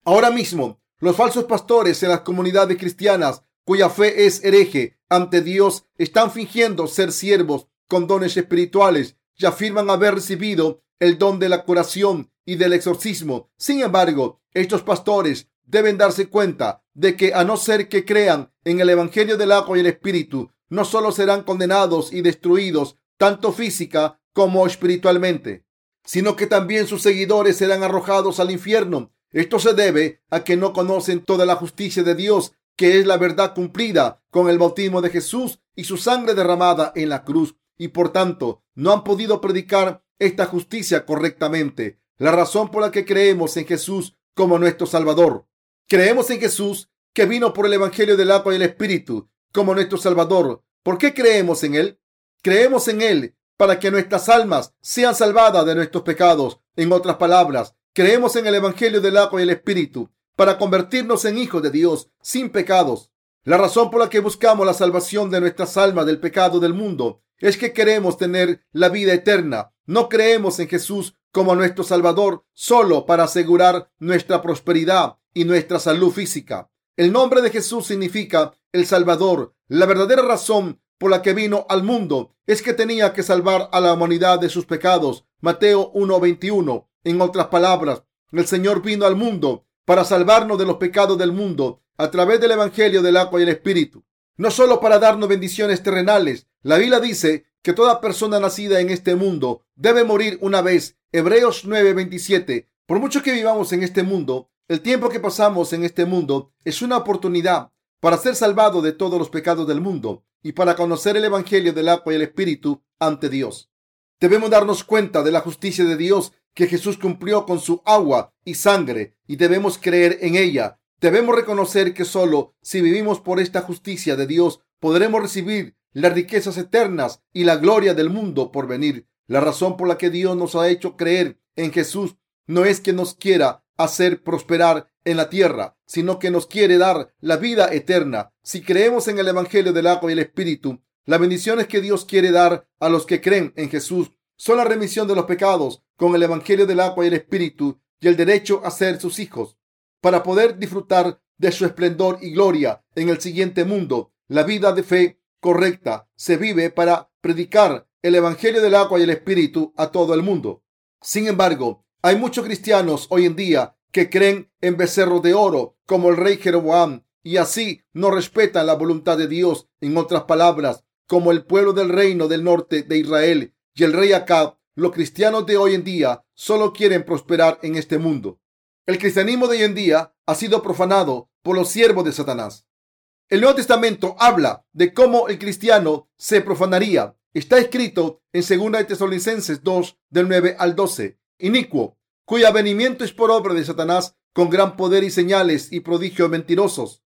Speaker 1: Ahora mismo, los falsos pastores en las comunidades cristianas cuya fe es hereje ante Dios están fingiendo ser siervos con dones espirituales y afirman haber recibido el don de la curación y del exorcismo. Sin embargo, estos pastores deben darse cuenta de que a no ser que crean en el Evangelio del agua y el Espíritu, no solo serán condenados y destruidos, tanto física como espiritualmente, sino que también sus seguidores serán arrojados al infierno. Esto se debe a que no conocen toda la justicia de Dios, que es la verdad cumplida con el bautismo de Jesús y su sangre derramada en la cruz, y por tanto no han podido predicar esta justicia correctamente. La razón por la que creemos en Jesús como nuestro Salvador Creemos en Jesús, que vino por el Evangelio del agua y el Espíritu, como nuestro Salvador. ¿Por qué creemos en Él? Creemos en Él para que nuestras almas sean salvadas de nuestros pecados. En otras palabras, creemos en el Evangelio del agua y el Espíritu para convertirnos en hijos de Dios sin pecados. La razón por la que buscamos la salvación de nuestras almas del pecado del mundo es que queremos tener la vida eterna. No creemos en Jesús como nuestro Salvador solo para asegurar nuestra prosperidad y nuestra salud física. El nombre de Jesús significa el Salvador. La verdadera razón por la que vino al mundo es que tenía que salvar a la humanidad de sus pecados. Mateo 1:21. En otras palabras, el Señor vino al mundo para salvarnos de los pecados del mundo a través del Evangelio del agua y el Espíritu. No solo para darnos bendiciones terrenales. La Biblia dice que toda persona nacida en este mundo debe morir una vez. Hebreos 9:27. Por mucho que vivamos en este mundo, el tiempo que pasamos en este mundo es una oportunidad para ser salvado de todos los pecados del mundo y para conocer el Evangelio del agua y el Espíritu ante Dios. Debemos darnos cuenta de la justicia de Dios que Jesús cumplió con su agua y sangre y debemos creer en ella. Debemos reconocer que solo si vivimos por esta justicia de Dios podremos recibir las riquezas eternas y la gloria del mundo por venir. La razón por la que Dios nos ha hecho creer en Jesús no es que nos quiera hacer prosperar en la tierra, sino que nos quiere dar la vida eterna. Si creemos en el Evangelio del agua y el Espíritu, las bendiciones que Dios quiere dar a los que creen en Jesús son la remisión de los pecados con el Evangelio del agua y el Espíritu y el derecho a ser sus hijos. Para poder disfrutar de su esplendor y gloria en el siguiente mundo, la vida de fe correcta se vive para predicar el Evangelio del agua y el Espíritu a todo el mundo. Sin embargo, hay muchos cristianos hoy en día que creen en becerros de oro como el rey Jeroboam y así no respetan la voluntad de Dios. En otras palabras, como el pueblo del reino del norte de Israel y el rey Acab, los cristianos de hoy en día solo quieren prosperar en este mundo. El cristianismo de hoy en día ha sido profanado por los siervos de Satanás. El Nuevo Testamento habla de cómo el cristiano se profanaría. Está escrito en 2 de Tesalonicenses 2 del 9 al 12. Inicuo, cuyo avenimiento es por obra de Satanás con gran poder y señales y prodigios mentirosos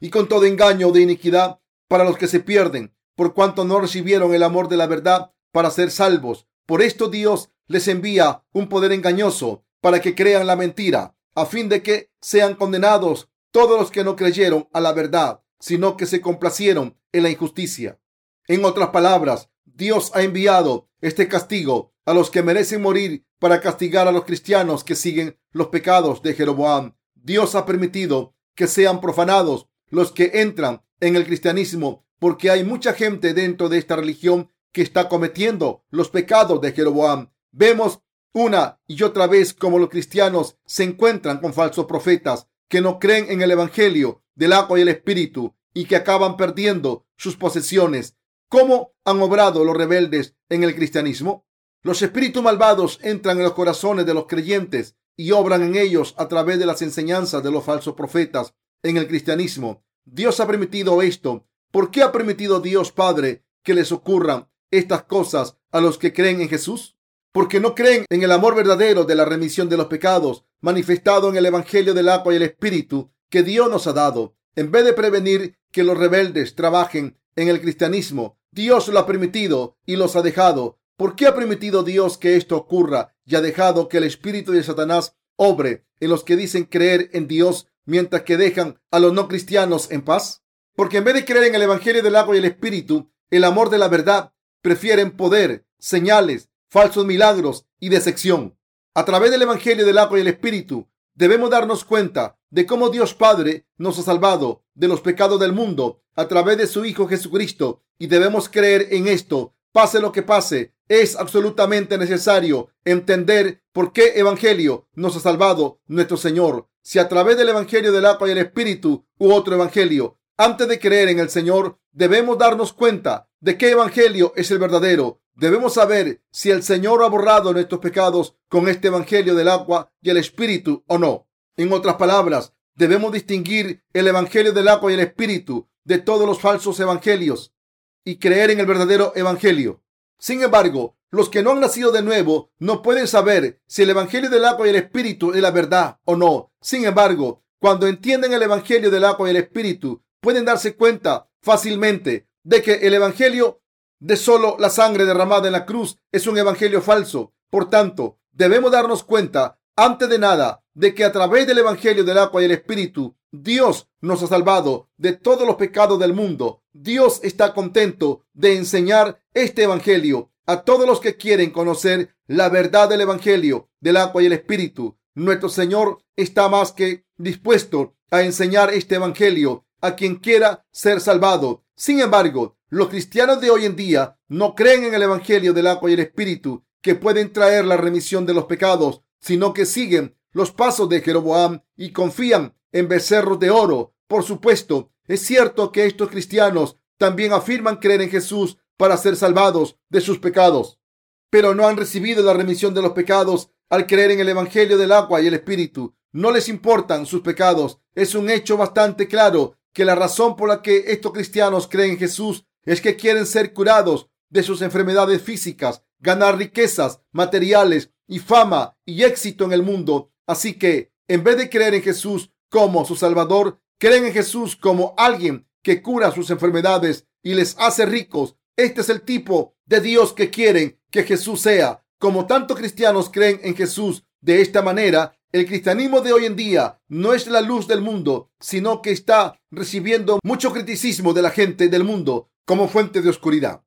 Speaker 1: y con todo engaño de iniquidad para los que se pierden, por cuanto no recibieron el amor de la verdad para ser salvos. Por esto Dios les envía un poder engañoso para que crean la mentira, a fin de que sean condenados todos los que no creyeron a la verdad, sino que se complacieron en la injusticia. En otras palabras, Dios ha enviado este castigo a los que merecen morir para castigar a los cristianos que siguen los pecados de Jeroboam. Dios ha permitido que sean profanados los que entran en el cristianismo porque hay mucha gente dentro de esta religión que está cometiendo los pecados de Jeroboam. Vemos una y otra vez como los cristianos se encuentran con falsos profetas que no creen en el Evangelio del agua y el Espíritu y que acaban perdiendo sus posesiones. ¿Cómo han obrado los rebeldes en el cristianismo? Los espíritus malvados entran en los corazones de los creyentes y obran en ellos a través de las enseñanzas de los falsos profetas en el cristianismo. Dios ha permitido esto. ¿Por qué ha permitido Dios Padre que les ocurran estas cosas a los que creen en Jesús? Porque no creen en el amor verdadero de la remisión de los pecados manifestado en el Evangelio del agua y el Espíritu que Dios nos ha dado. En vez de prevenir que los rebeldes trabajen en el cristianismo, Dios lo ha permitido y los ha dejado. ¿Por qué ha permitido Dios que esto ocurra y ha dejado que el espíritu de Satanás obre en los que dicen creer en Dios mientras que dejan a los no cristianos en paz? Porque en vez de creer en el Evangelio del agua y el Espíritu, el amor de la verdad, prefieren poder, señales, falsos milagros y decepción. A través del Evangelio del agua y el Espíritu, debemos darnos cuenta de cómo Dios Padre nos ha salvado de los pecados del mundo a través de su Hijo Jesucristo y debemos creer en esto. Pase lo que pase, es absolutamente necesario entender por qué Evangelio nos ha salvado nuestro Señor. Si a través del Evangelio del agua y el Espíritu u otro Evangelio, antes de creer en el Señor, debemos darnos cuenta de qué Evangelio es el verdadero. Debemos saber si el Señor ha borrado nuestros pecados con este Evangelio del agua y el Espíritu o no. En otras palabras, debemos distinguir el Evangelio del agua y el Espíritu de todos los falsos evangelios y creer en el verdadero Evangelio. Sin embargo, los que no han nacido de nuevo no pueden saber si el Evangelio del agua y el Espíritu es la verdad o no. Sin embargo, cuando entienden el Evangelio del agua y el Espíritu, pueden darse cuenta fácilmente de que el Evangelio de solo la sangre derramada en la cruz es un Evangelio falso. Por tanto, debemos darnos cuenta, antes de nada, de que a través del Evangelio del agua y el Espíritu, Dios nos ha salvado de todos los pecados del mundo. Dios está contento de enseñar este Evangelio a todos los que quieren conocer la verdad del Evangelio del agua y el Espíritu. Nuestro Señor está más que dispuesto a enseñar este Evangelio a quien quiera ser salvado. Sin embargo, los cristianos de hoy en día no creen en el Evangelio del agua y el Espíritu que pueden traer la remisión de los pecados, sino que siguen los pasos de Jeroboam y confían en becerros de oro. Por supuesto, es cierto que estos cristianos también afirman creer en Jesús para ser salvados de sus pecados, pero no han recibido la remisión de los pecados al creer en el Evangelio del agua y el Espíritu. No les importan sus pecados. Es un hecho bastante claro que la razón por la que estos cristianos creen en Jesús es que quieren ser curados de sus enfermedades físicas, ganar riquezas materiales y fama y éxito en el mundo. Así que, en vez de creer en Jesús como su Salvador, creen en Jesús como alguien que cura sus enfermedades y les hace ricos. Este es el tipo de Dios que quieren que Jesús sea. Como tantos cristianos creen en Jesús De esta manera, el cristianismo de hoy en día no es la luz del mundo, sino que está recibiendo mucho criticismo de la gente del mundo como fuente de oscuridad.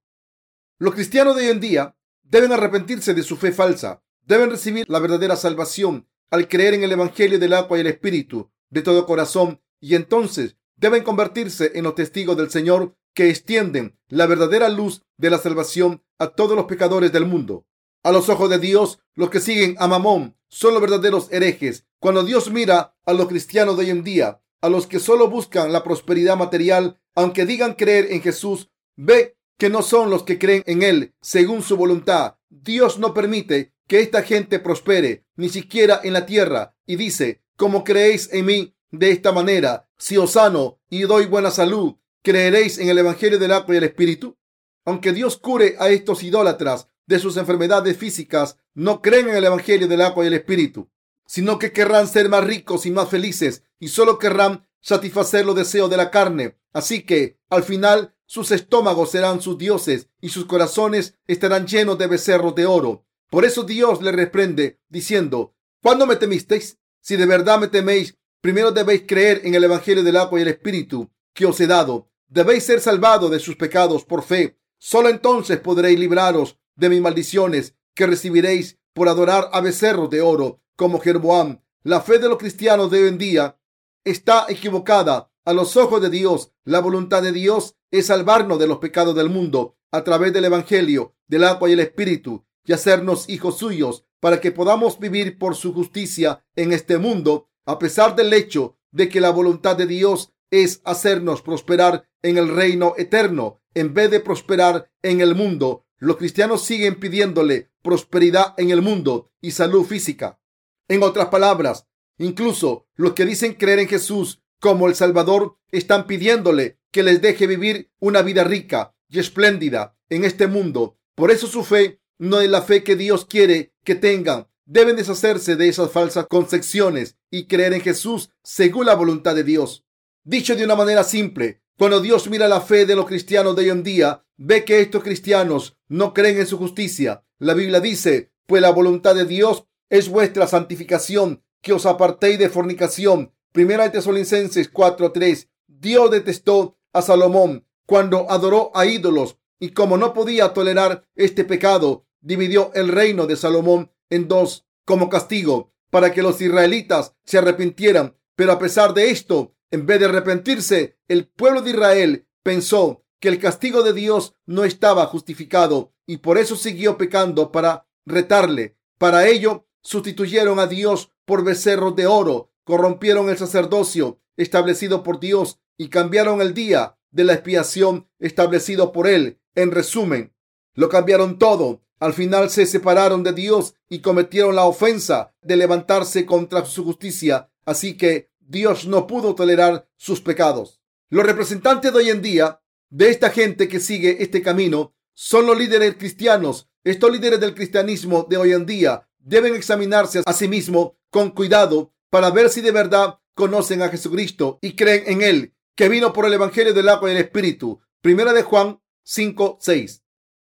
Speaker 1: Los cristianos de hoy en día deben arrepentirse de su fe falsa, deben recibir la verdadera salvación al creer en el Evangelio del agua y el Espíritu de todo corazón y entonces deben convertirse en los testigos del Señor que extienden la verdadera luz de la salvación a todos los pecadores del mundo. A los ojos de Dios, los que siguen a Mamón son los verdaderos herejes. Cuando Dios mira a los cristianos de hoy en día, a los que solo buscan la prosperidad material, aunque digan creer en Jesús, ve que no son los que creen en Él según su voluntad. Dios no permite que esta gente prospere, ni siquiera en la tierra, y dice, como creéis en mí de esta manera, si os sano y doy buena salud, ¿creeréis en el Evangelio del agua y el Espíritu? Aunque Dios cure a estos idólatras de sus enfermedades físicas, no creen en el Evangelio del agua y el Espíritu, sino que querrán ser más ricos y más felices y solo querrán satisfacer los deseos de la carne. Así que, al final, sus estómagos serán sus dioses y sus corazones estarán llenos de becerros de oro. Por eso Dios le reprende diciendo, ¿cuándo me temisteis? Si de verdad me teméis, primero debéis creer en el Evangelio del agua y el Espíritu que os he dado. Debéis ser salvados de sus pecados por fe. Solo entonces podréis libraros de mis maldiciones que recibiréis por adorar a becerros de oro como Jeroboam. La fe de los cristianos de hoy en día está equivocada a los ojos de Dios. La voluntad de Dios es salvarnos de los pecados del mundo a través del Evangelio, del agua y el Espíritu y hacernos hijos suyos para que podamos vivir por su justicia en este mundo, a pesar del hecho de que la voluntad de Dios es hacernos prosperar en el reino eterno en vez de prosperar en el mundo. Los cristianos siguen pidiéndole prosperidad en el mundo y salud física. En otras palabras, incluso los que dicen creer en Jesús como el Salvador están pidiéndole que les deje vivir una vida rica y espléndida en este mundo. Por eso su fe no es la fe que Dios quiere que tengan. Deben deshacerse de esas falsas concepciones y creer en Jesús según la voluntad de Dios. Dicho de una manera simple, cuando Dios mira la fe de los cristianos de hoy en día, ve que estos cristianos no creen en su justicia. La Biblia dice, pues la voluntad de Dios es vuestra santificación, que os apartéis de fornicación. Primera de Tesalonicenses 4:3. Dios detestó a Salomón cuando adoró a ídolos y como no podía tolerar este pecado, dividió el reino de Salomón en dos como castigo para que los israelitas se arrepintieran. Pero a pesar de esto, en vez de arrepentirse, el pueblo de Israel pensó que el castigo de Dios no estaba justificado y por eso siguió pecando para retarle. Para ello, sustituyeron a Dios por becerros de oro, corrompieron el sacerdocio establecido por Dios y cambiaron el día de la expiación establecido por él. En resumen, lo cambiaron todo. Al final se separaron de Dios y cometieron la ofensa de levantarse contra su justicia. Así que Dios no pudo tolerar sus pecados. Los representantes de hoy en día de esta gente que sigue este camino son los líderes cristianos. Estos líderes del cristianismo de hoy en día deben examinarse a sí mismos con cuidado para ver si de verdad conocen a Jesucristo y creen en Él, que vino por el Evangelio del agua y el Espíritu. Primera de Juan 5, 6.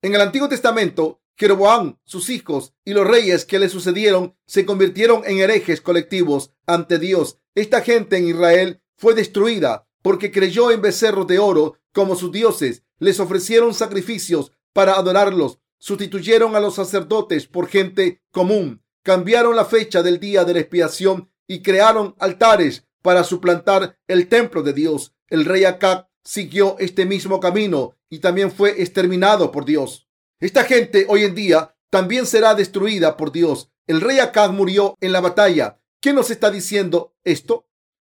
Speaker 1: En el Antiguo Testamento, Jeroboam, sus hijos y los reyes que le sucedieron se convirtieron en herejes colectivos ante Dios. Esta gente en Israel fue destruida porque creyó en becerros de oro como sus dioses. Les ofrecieron sacrificios para adorarlos. Sustituyeron a los sacerdotes por gente común. Cambiaron la fecha del día de la expiación y crearon altares para suplantar el templo de Dios. El rey Acab siguió este mismo camino y también fue exterminado por Dios. Esta gente hoy en día también será destruida por Dios. El rey Acab murió en la batalla. ¿Qué nos está diciendo esto?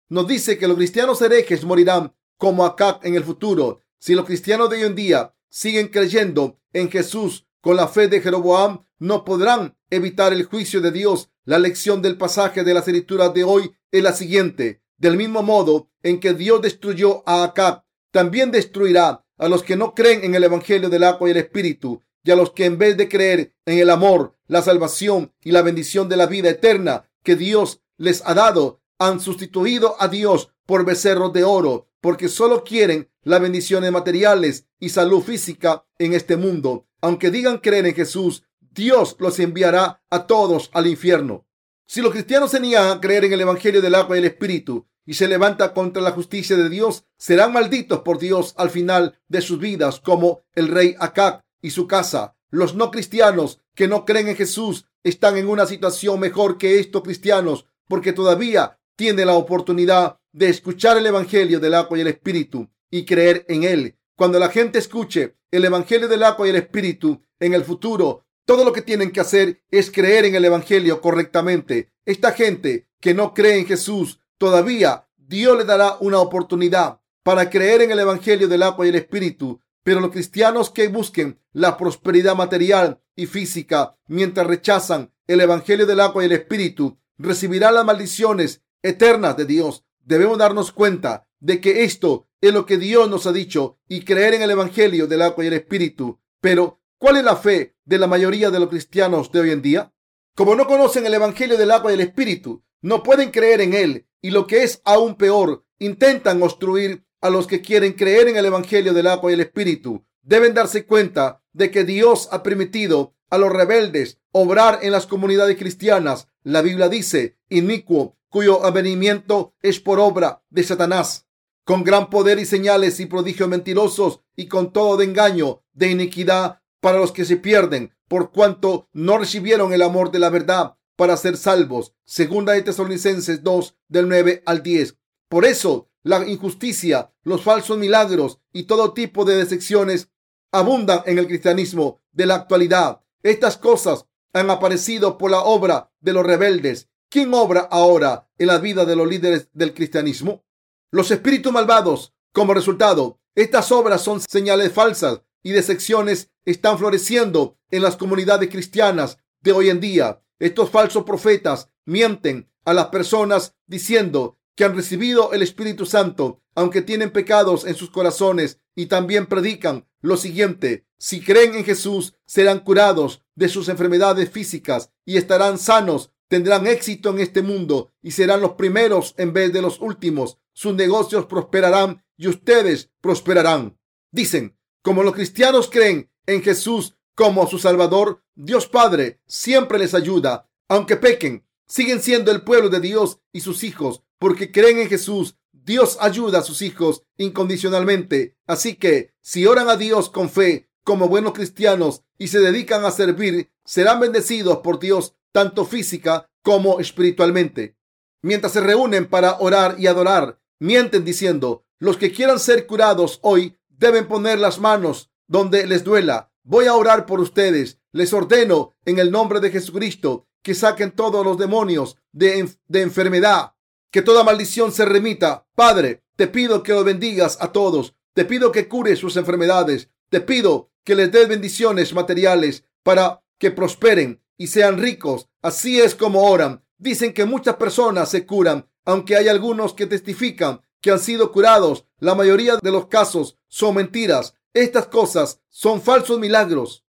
Speaker 1: Nos dice que los cristianos herejes morirán como Acab en el futuro. Si los cristianos de hoy en día siguen creyendo en Jesús con la fe de Jeroboam, no podrán evitar el juicio de Dios. La lección del pasaje de las escrituras de hoy es la siguiente. Del mismo modo en que Dios destruyó a Acab también destruirá a los que no creen en el Evangelio del agua y el Espíritu y a los que en vez de creer en el amor, la salvación y la bendición de la vida eterna que Dios les ha dado, han sustituido a Dios por becerros de oro, porque solo quieren las bendiciones materiales y salud física en este mundo. Aunque digan creer en Jesús, Dios los enviará a todos al infierno. Si los cristianos se niegan a creer en el Evangelio del agua y el Espíritu y se levantan contra la justicia de Dios, serán malditos por Dios al final de sus vidas, como el rey Acab y su casa. Los no cristianos que no creen en Jesús están en una situación mejor que estos cristianos, porque todavía tienen la oportunidad de escuchar el Evangelio del agua y el Espíritu y creer en él. Cuando la gente escuche el Evangelio del agua y el Espíritu en el futuro, todo lo que tienen que hacer es creer en el Evangelio correctamente. Esta gente que no cree en Jesús, todavía Dios le dará una oportunidad para creer en el Evangelio del agua y el Espíritu. Pero los cristianos que busquen la prosperidad material y física mientras rechazan el Evangelio del agua y el Espíritu, recibirán las maldiciones eternas de Dios. Debemos darnos cuenta de que esto es lo que Dios nos ha dicho y creer en el Evangelio del agua y el Espíritu. Pero, ¿cuál es la fe de la mayoría de los cristianos de hoy en día? Como no conocen el Evangelio del agua y el Espíritu, no pueden creer en él y lo que es aún peor, intentan obstruir a los que quieren creer en el Evangelio del agua y el Espíritu. Deben darse cuenta de que Dios ha permitido a los rebeldes obrar en las comunidades cristianas. La Biblia dice, inicuo, cuyo avenimiento es por obra de Satanás con gran poder y señales y prodigios mentirosos y con todo de engaño, de iniquidad para los que se pierden, por cuanto no recibieron el amor de la verdad para ser salvos. Segunda de Tesalonicenses 2 del 9 al 10. Por eso la injusticia, los falsos milagros y todo tipo de decepciones abundan en el cristianismo de la actualidad. Estas cosas han aparecido por la obra de los rebeldes. ¿Quién obra ahora en la vida de los líderes del cristianismo? los espíritus malvados. Como resultado, estas obras son señales falsas y de secciones están floreciendo en las comunidades cristianas de hoy en día. Estos falsos profetas mienten a las personas diciendo que han recibido el Espíritu Santo, aunque tienen pecados en sus corazones, y también predican lo siguiente, si creen en Jesús, serán curados de sus enfermedades físicas y estarán sanos, tendrán éxito en este mundo y serán los primeros en vez de los últimos sus negocios prosperarán y ustedes prosperarán. Dicen, como los cristianos creen en Jesús como su Salvador, Dios Padre siempre les ayuda, aunque pequen, siguen siendo el pueblo de Dios y sus hijos, porque creen en Jesús. Dios ayuda a sus hijos incondicionalmente. Así que si oran a Dios con fe como buenos cristianos y se dedican a servir, serán bendecidos por Dios tanto física como espiritualmente. Mientras se reúnen para orar y adorar, mienten diciendo, los que quieran ser curados hoy deben poner las manos donde les duela. Voy a orar por ustedes. Les ordeno en el nombre de Jesucristo que saquen todos los demonios de, de enfermedad, que toda maldición se remita. Padre, te pido que los bendigas a todos. Te pido que cures sus enfermedades. Te pido que les des bendiciones materiales para que prosperen y sean ricos. Así es como oran. Dicen que muchas personas se curan aunque hay algunos que testifican que han sido curados, la mayoría de los casos son mentiras. Estas cosas son falsos milagros.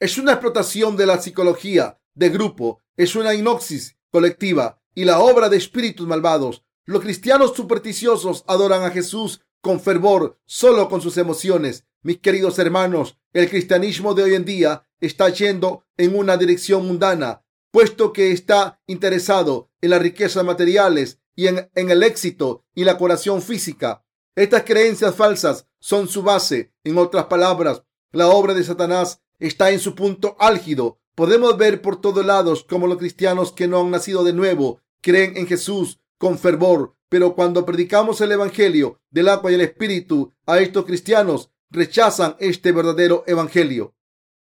Speaker 1: Es una explotación de la psicología de grupo, es una hipnosis colectiva y la obra de espíritus malvados. Los cristianos supersticiosos adoran a Jesús con fervor, solo con sus emociones. Mis queridos hermanos, el cristianismo de hoy en día está yendo en una dirección mundana, puesto que está interesado en las riquezas materiales y en, el éxito y la curación física. Estas creencias falsas son su base. En otras palabras, la obra de Satanás está en su punto álgido. Podemos ver por todos lados cómo los cristianos que no han nacido de nuevo creen en Jesús con fervor, pero cuando predicamos el Evangelio del agua y el Espíritu a estos cristianos, rechazan este verdadero Evangelio,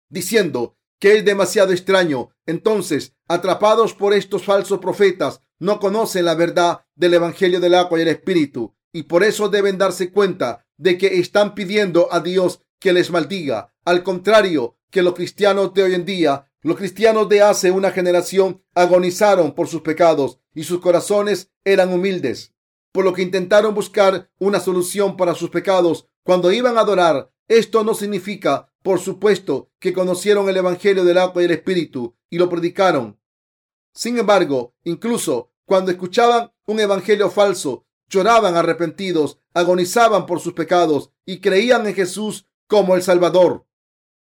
Speaker 1: diciendo que es demasiado extraño. Entonces, atrapados por estos falsos profetas, no conocen la verdad del Evangelio del agua y el Espíritu y por eso deben darse cuenta de que están pidiendo a Dios que les maldiga. Al contrario que los cristianos de hoy en día, los cristianos de hace una generación agonizaron por sus pecados y sus corazones eran humildes, por lo que intentaron buscar una solución para sus pecados cuando iban a adorar. Esto no significa, por supuesto, que conocieron el Evangelio del agua y el Espíritu y lo predicaron. Sin embargo, incluso cuando escuchaban un evangelio falso, lloraban arrepentidos, agonizaban por sus pecados y creían en Jesús como el Salvador.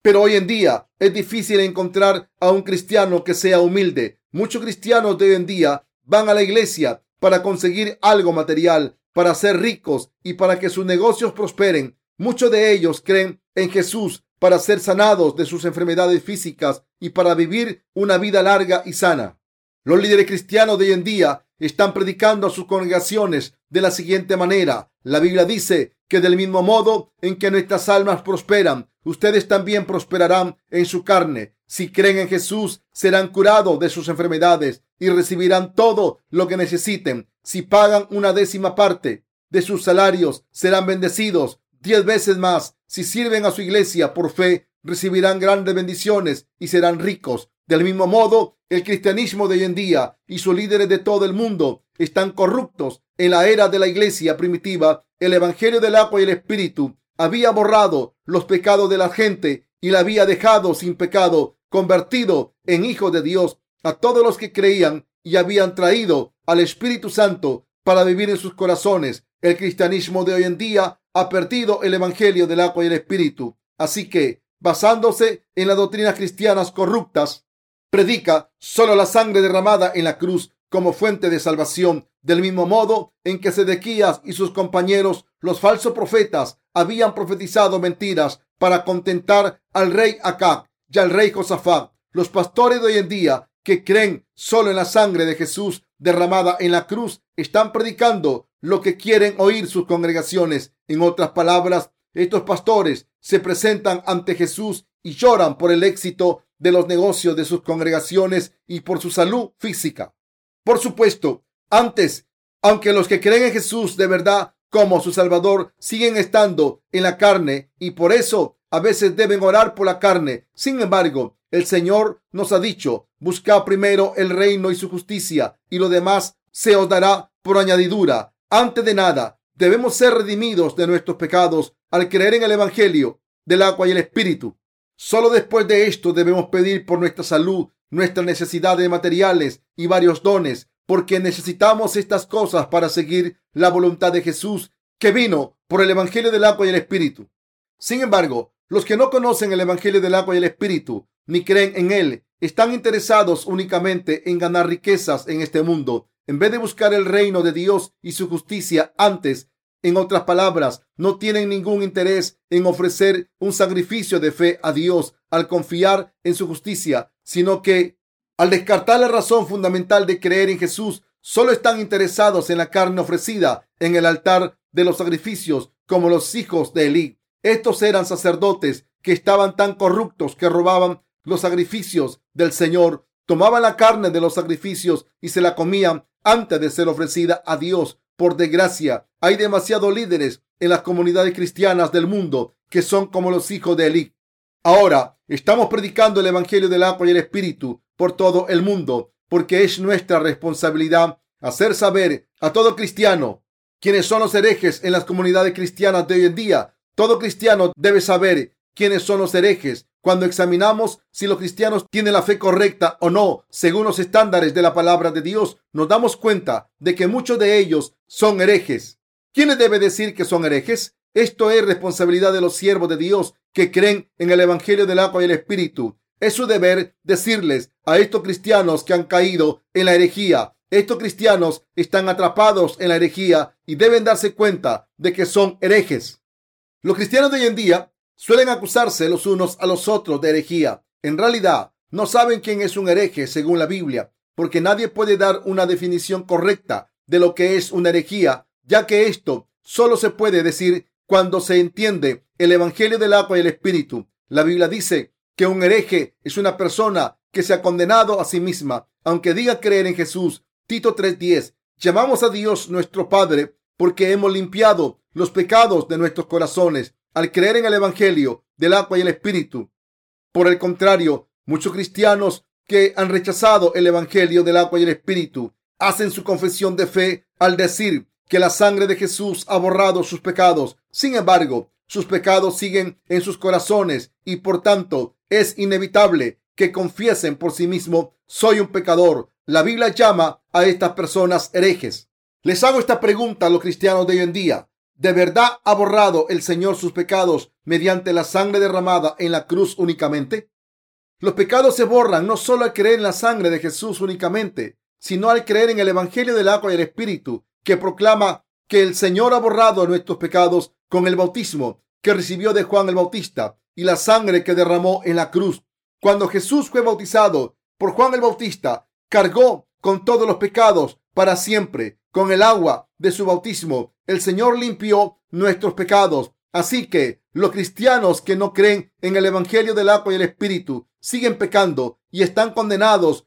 Speaker 1: Pero hoy en día es difícil encontrar a un cristiano que sea humilde. Muchos cristianos de hoy en día van a la iglesia para conseguir algo material, para ser ricos y para que sus negocios prosperen. Muchos de ellos creen en Jesús para ser sanados de sus enfermedades físicas y para vivir una vida larga y sana. Los líderes cristianos de hoy en día están predicando a sus congregaciones de la siguiente manera. La Biblia dice que del mismo modo en que nuestras almas prosperan, ustedes también prosperarán en su carne. Si creen en Jesús, serán curados de sus enfermedades y recibirán todo lo que necesiten. Si pagan una décima parte de sus salarios, serán bendecidos diez veces más. Si sirven a su iglesia por fe, recibirán grandes bendiciones y serán ricos. Del mismo modo, el cristianismo de hoy en día y sus líderes de todo el mundo están corruptos. En la era de la iglesia primitiva, el evangelio del agua y el espíritu había borrado los pecados de la gente y la había dejado sin pecado, convertido en hijo de Dios a todos los que creían y habían traído al Espíritu Santo para vivir en sus corazones. El cristianismo de hoy en día ha perdido el evangelio del agua y el espíritu. Así que, basándose en las doctrinas cristianas corruptas, predica solo la sangre derramada en la cruz como fuente de salvación, del mismo modo en que Sedequías y sus compañeros, los falsos profetas, habían profetizado mentiras para contentar al rey Acab y al rey Josafat. Los pastores de hoy en día que creen solo en la sangre de Jesús derramada en la cruz están predicando lo que quieren oír sus congregaciones. En otras palabras, estos pastores se presentan ante Jesús y lloran por el éxito de los negocios de sus congregaciones y por su salud física. Por supuesto, antes, aunque los que creen en Jesús de verdad como su Salvador siguen estando en la carne y por eso a veces deben orar por la carne. Sin embargo, el Señor nos ha dicho, busca primero el reino y su justicia y lo demás se os dará por añadidura. Antes de nada, debemos ser redimidos de nuestros pecados al creer en el Evangelio del agua y el Espíritu. Solo después de esto debemos pedir por nuestra salud, nuestras necesidades materiales y varios dones, porque necesitamos estas cosas para seguir la voluntad de Jesús que vino por el Evangelio del agua y el Espíritu. Sin embargo, los que no conocen el Evangelio del agua y el Espíritu, ni creen en él, están interesados únicamente en ganar riquezas en este mundo, en vez de buscar el reino de Dios y su justicia antes en otras palabras, no tienen ningún interés en ofrecer un sacrificio de fe a Dios al confiar en su justicia, sino que al descartar la razón fundamental de creer en Jesús, solo están interesados en la carne ofrecida en el altar de los sacrificios, como los hijos de Elí. Estos eran sacerdotes que estaban tan corruptos que robaban los sacrificios del Señor, tomaban la carne de los sacrificios y se la comían antes de ser ofrecida a Dios. Por desgracia, hay demasiados líderes en las comunidades cristianas del mundo que son como los hijos de Eli. Ahora estamos predicando el Evangelio del agua y el Espíritu por todo el mundo, porque es nuestra responsabilidad hacer saber a todo cristiano quiénes son los herejes en las comunidades cristianas de hoy en día. Todo cristiano debe saber quiénes son los herejes cuando examinamos si los cristianos tienen la fe correcta o no, según los estándares de la palabra de Dios, nos damos cuenta de que muchos de ellos son herejes. ¿Quién debe decir que son herejes? Esto es responsabilidad de los siervos de Dios que creen en el Evangelio del agua y el Espíritu. Es su deber decirles a estos cristianos que han caído en la herejía. Estos cristianos están atrapados en la herejía y deben darse cuenta de que son herejes. Los cristianos de hoy en día Suelen acusarse los unos a los otros de herejía. En realidad, no saben quién es un hereje según la Biblia, porque nadie puede dar una definición correcta de lo que es una herejía, ya que esto solo se puede decir cuando se entiende el Evangelio del agua y el Espíritu. La Biblia dice que un hereje es una persona que se ha condenado a sí misma, aunque diga creer en Jesús. Tito 3:10. Llamamos a Dios nuestro Padre porque hemos limpiado los pecados de nuestros corazones al creer en el Evangelio del agua y el Espíritu. Por el contrario, muchos cristianos que han rechazado el Evangelio del agua y el Espíritu hacen su confesión de fe al decir que la sangre de Jesús ha borrado sus pecados. Sin embargo, sus pecados siguen en sus corazones y por tanto es inevitable que confiesen por sí mismos, soy un pecador. La Biblia llama a estas personas herejes. Les hago esta pregunta a los cristianos de hoy en día. ¿De verdad ha borrado el Señor sus pecados mediante la sangre derramada en la cruz únicamente? Los pecados se borran no solo al creer en la sangre de Jesús únicamente, sino al creer en el Evangelio del agua y el Espíritu, que proclama que el Señor ha borrado nuestros pecados con el bautismo que recibió de Juan el Bautista y la sangre que derramó en la cruz. Cuando Jesús fue bautizado por Juan el Bautista, cargó con todos los pecados para siempre. Con el agua de su bautismo, el Señor limpió nuestros pecados. Así que los cristianos que no creen en el Evangelio del agua y el Espíritu siguen pecando y están condenados.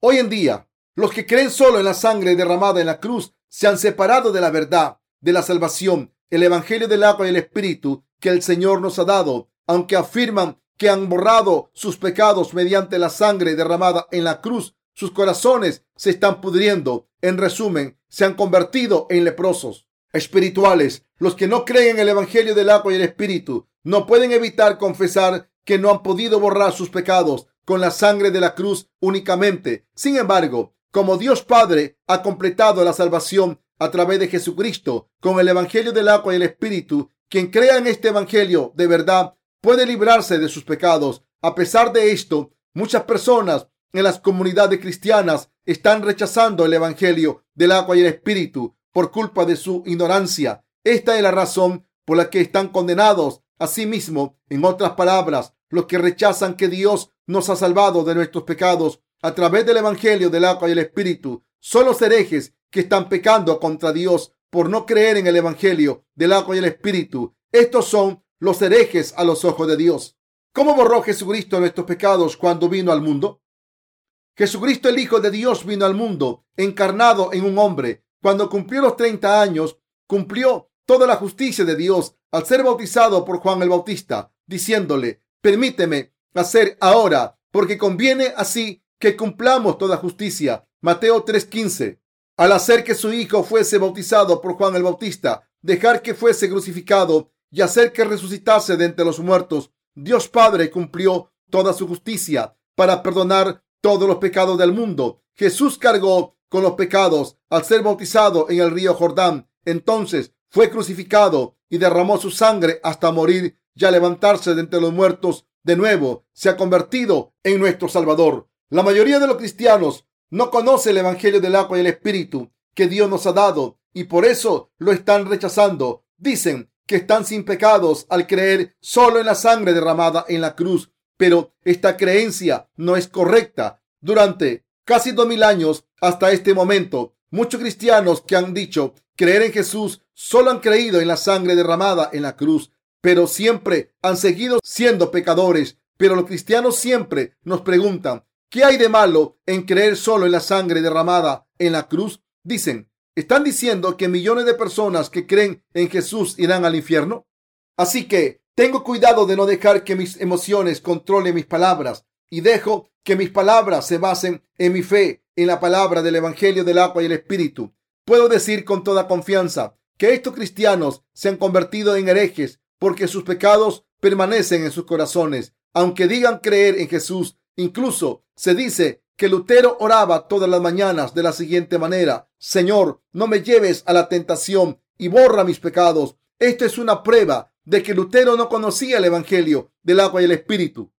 Speaker 1: Hoy en día, los que creen solo en la sangre derramada en la cruz se han separado de la verdad de la salvación, el Evangelio del agua y el Espíritu que el Señor nos ha dado, aunque afirman que han borrado sus pecados mediante la sangre derramada en la cruz, sus corazones se están pudriendo. En resumen, se han convertido en leprosos espirituales. Los que no creen en el Evangelio del agua y el Espíritu no pueden evitar confesar que no han podido borrar sus pecados con la sangre de la cruz únicamente. Sin embargo, como Dios Padre ha completado la salvación a través de Jesucristo con el Evangelio del agua y el Espíritu, quien crea en este Evangelio de verdad puede librarse de sus pecados. A pesar de esto, muchas personas en las comunidades cristianas están rechazando el Evangelio del agua y el Espíritu por culpa de su ignorancia. Esta es la razón por la que están condenados a sí mismos. En otras palabras, los que rechazan que Dios nos ha salvado de nuestros pecados a través del Evangelio del agua y el Espíritu son los herejes que están pecando contra Dios por no creer en el Evangelio del agua y el Espíritu. Estos son los herejes a los ojos de Dios. ¿Cómo borró Jesucristo nuestros pecados cuando vino al mundo? Jesucristo el Hijo de Dios vino al mundo encarnado en un hombre. Cuando cumplió los 30 años, cumplió toda la justicia de Dios al ser bautizado por Juan el Bautista, diciéndole, permíteme hacer ahora, porque conviene así que cumplamos toda justicia. Mateo 3:15. Al hacer que su hijo fuese bautizado por Juan el Bautista, dejar que fuese crucificado y hacer que resucitase de entre los muertos, Dios Padre cumplió toda su justicia para perdonar todos los pecados del mundo. Jesús cargó con los pecados al ser bautizado en el río Jordán. Entonces fue crucificado y derramó su sangre hasta morir y al levantarse de entre los muertos de nuevo se ha convertido en nuestro Salvador. La mayoría de los cristianos no conoce el Evangelio del agua y el Espíritu que Dios nos ha dado y por eso lo están rechazando. Dicen que están sin pecados al creer solo en la sangre derramada en la cruz pero esta creencia no es correcta. Durante casi dos mil años hasta este momento, muchos cristianos que han dicho creer en Jesús solo han creído en la sangre derramada en la cruz, pero siempre han seguido siendo pecadores. Pero los cristianos siempre nos preguntan, ¿qué hay de malo en creer solo en la sangre derramada en la cruz? Dicen, ¿están diciendo que millones de personas que creen en Jesús irán al infierno? Así que tengo cuidado de no dejar que mis emociones controlen mis palabras y dejo que mis palabras se basen en mi fe, en la palabra del Evangelio del agua y el Espíritu. Puedo decir con toda confianza que estos cristianos se han convertido en herejes porque sus pecados permanecen en sus corazones, aunque digan creer en Jesús. Incluso se dice que Lutero oraba todas las mañanas de la siguiente manera, Señor, no me lleves a la tentación y borra mis pecados. Esto es una prueba de que Lutero no conocía el Evangelio del agua y el Espíritu.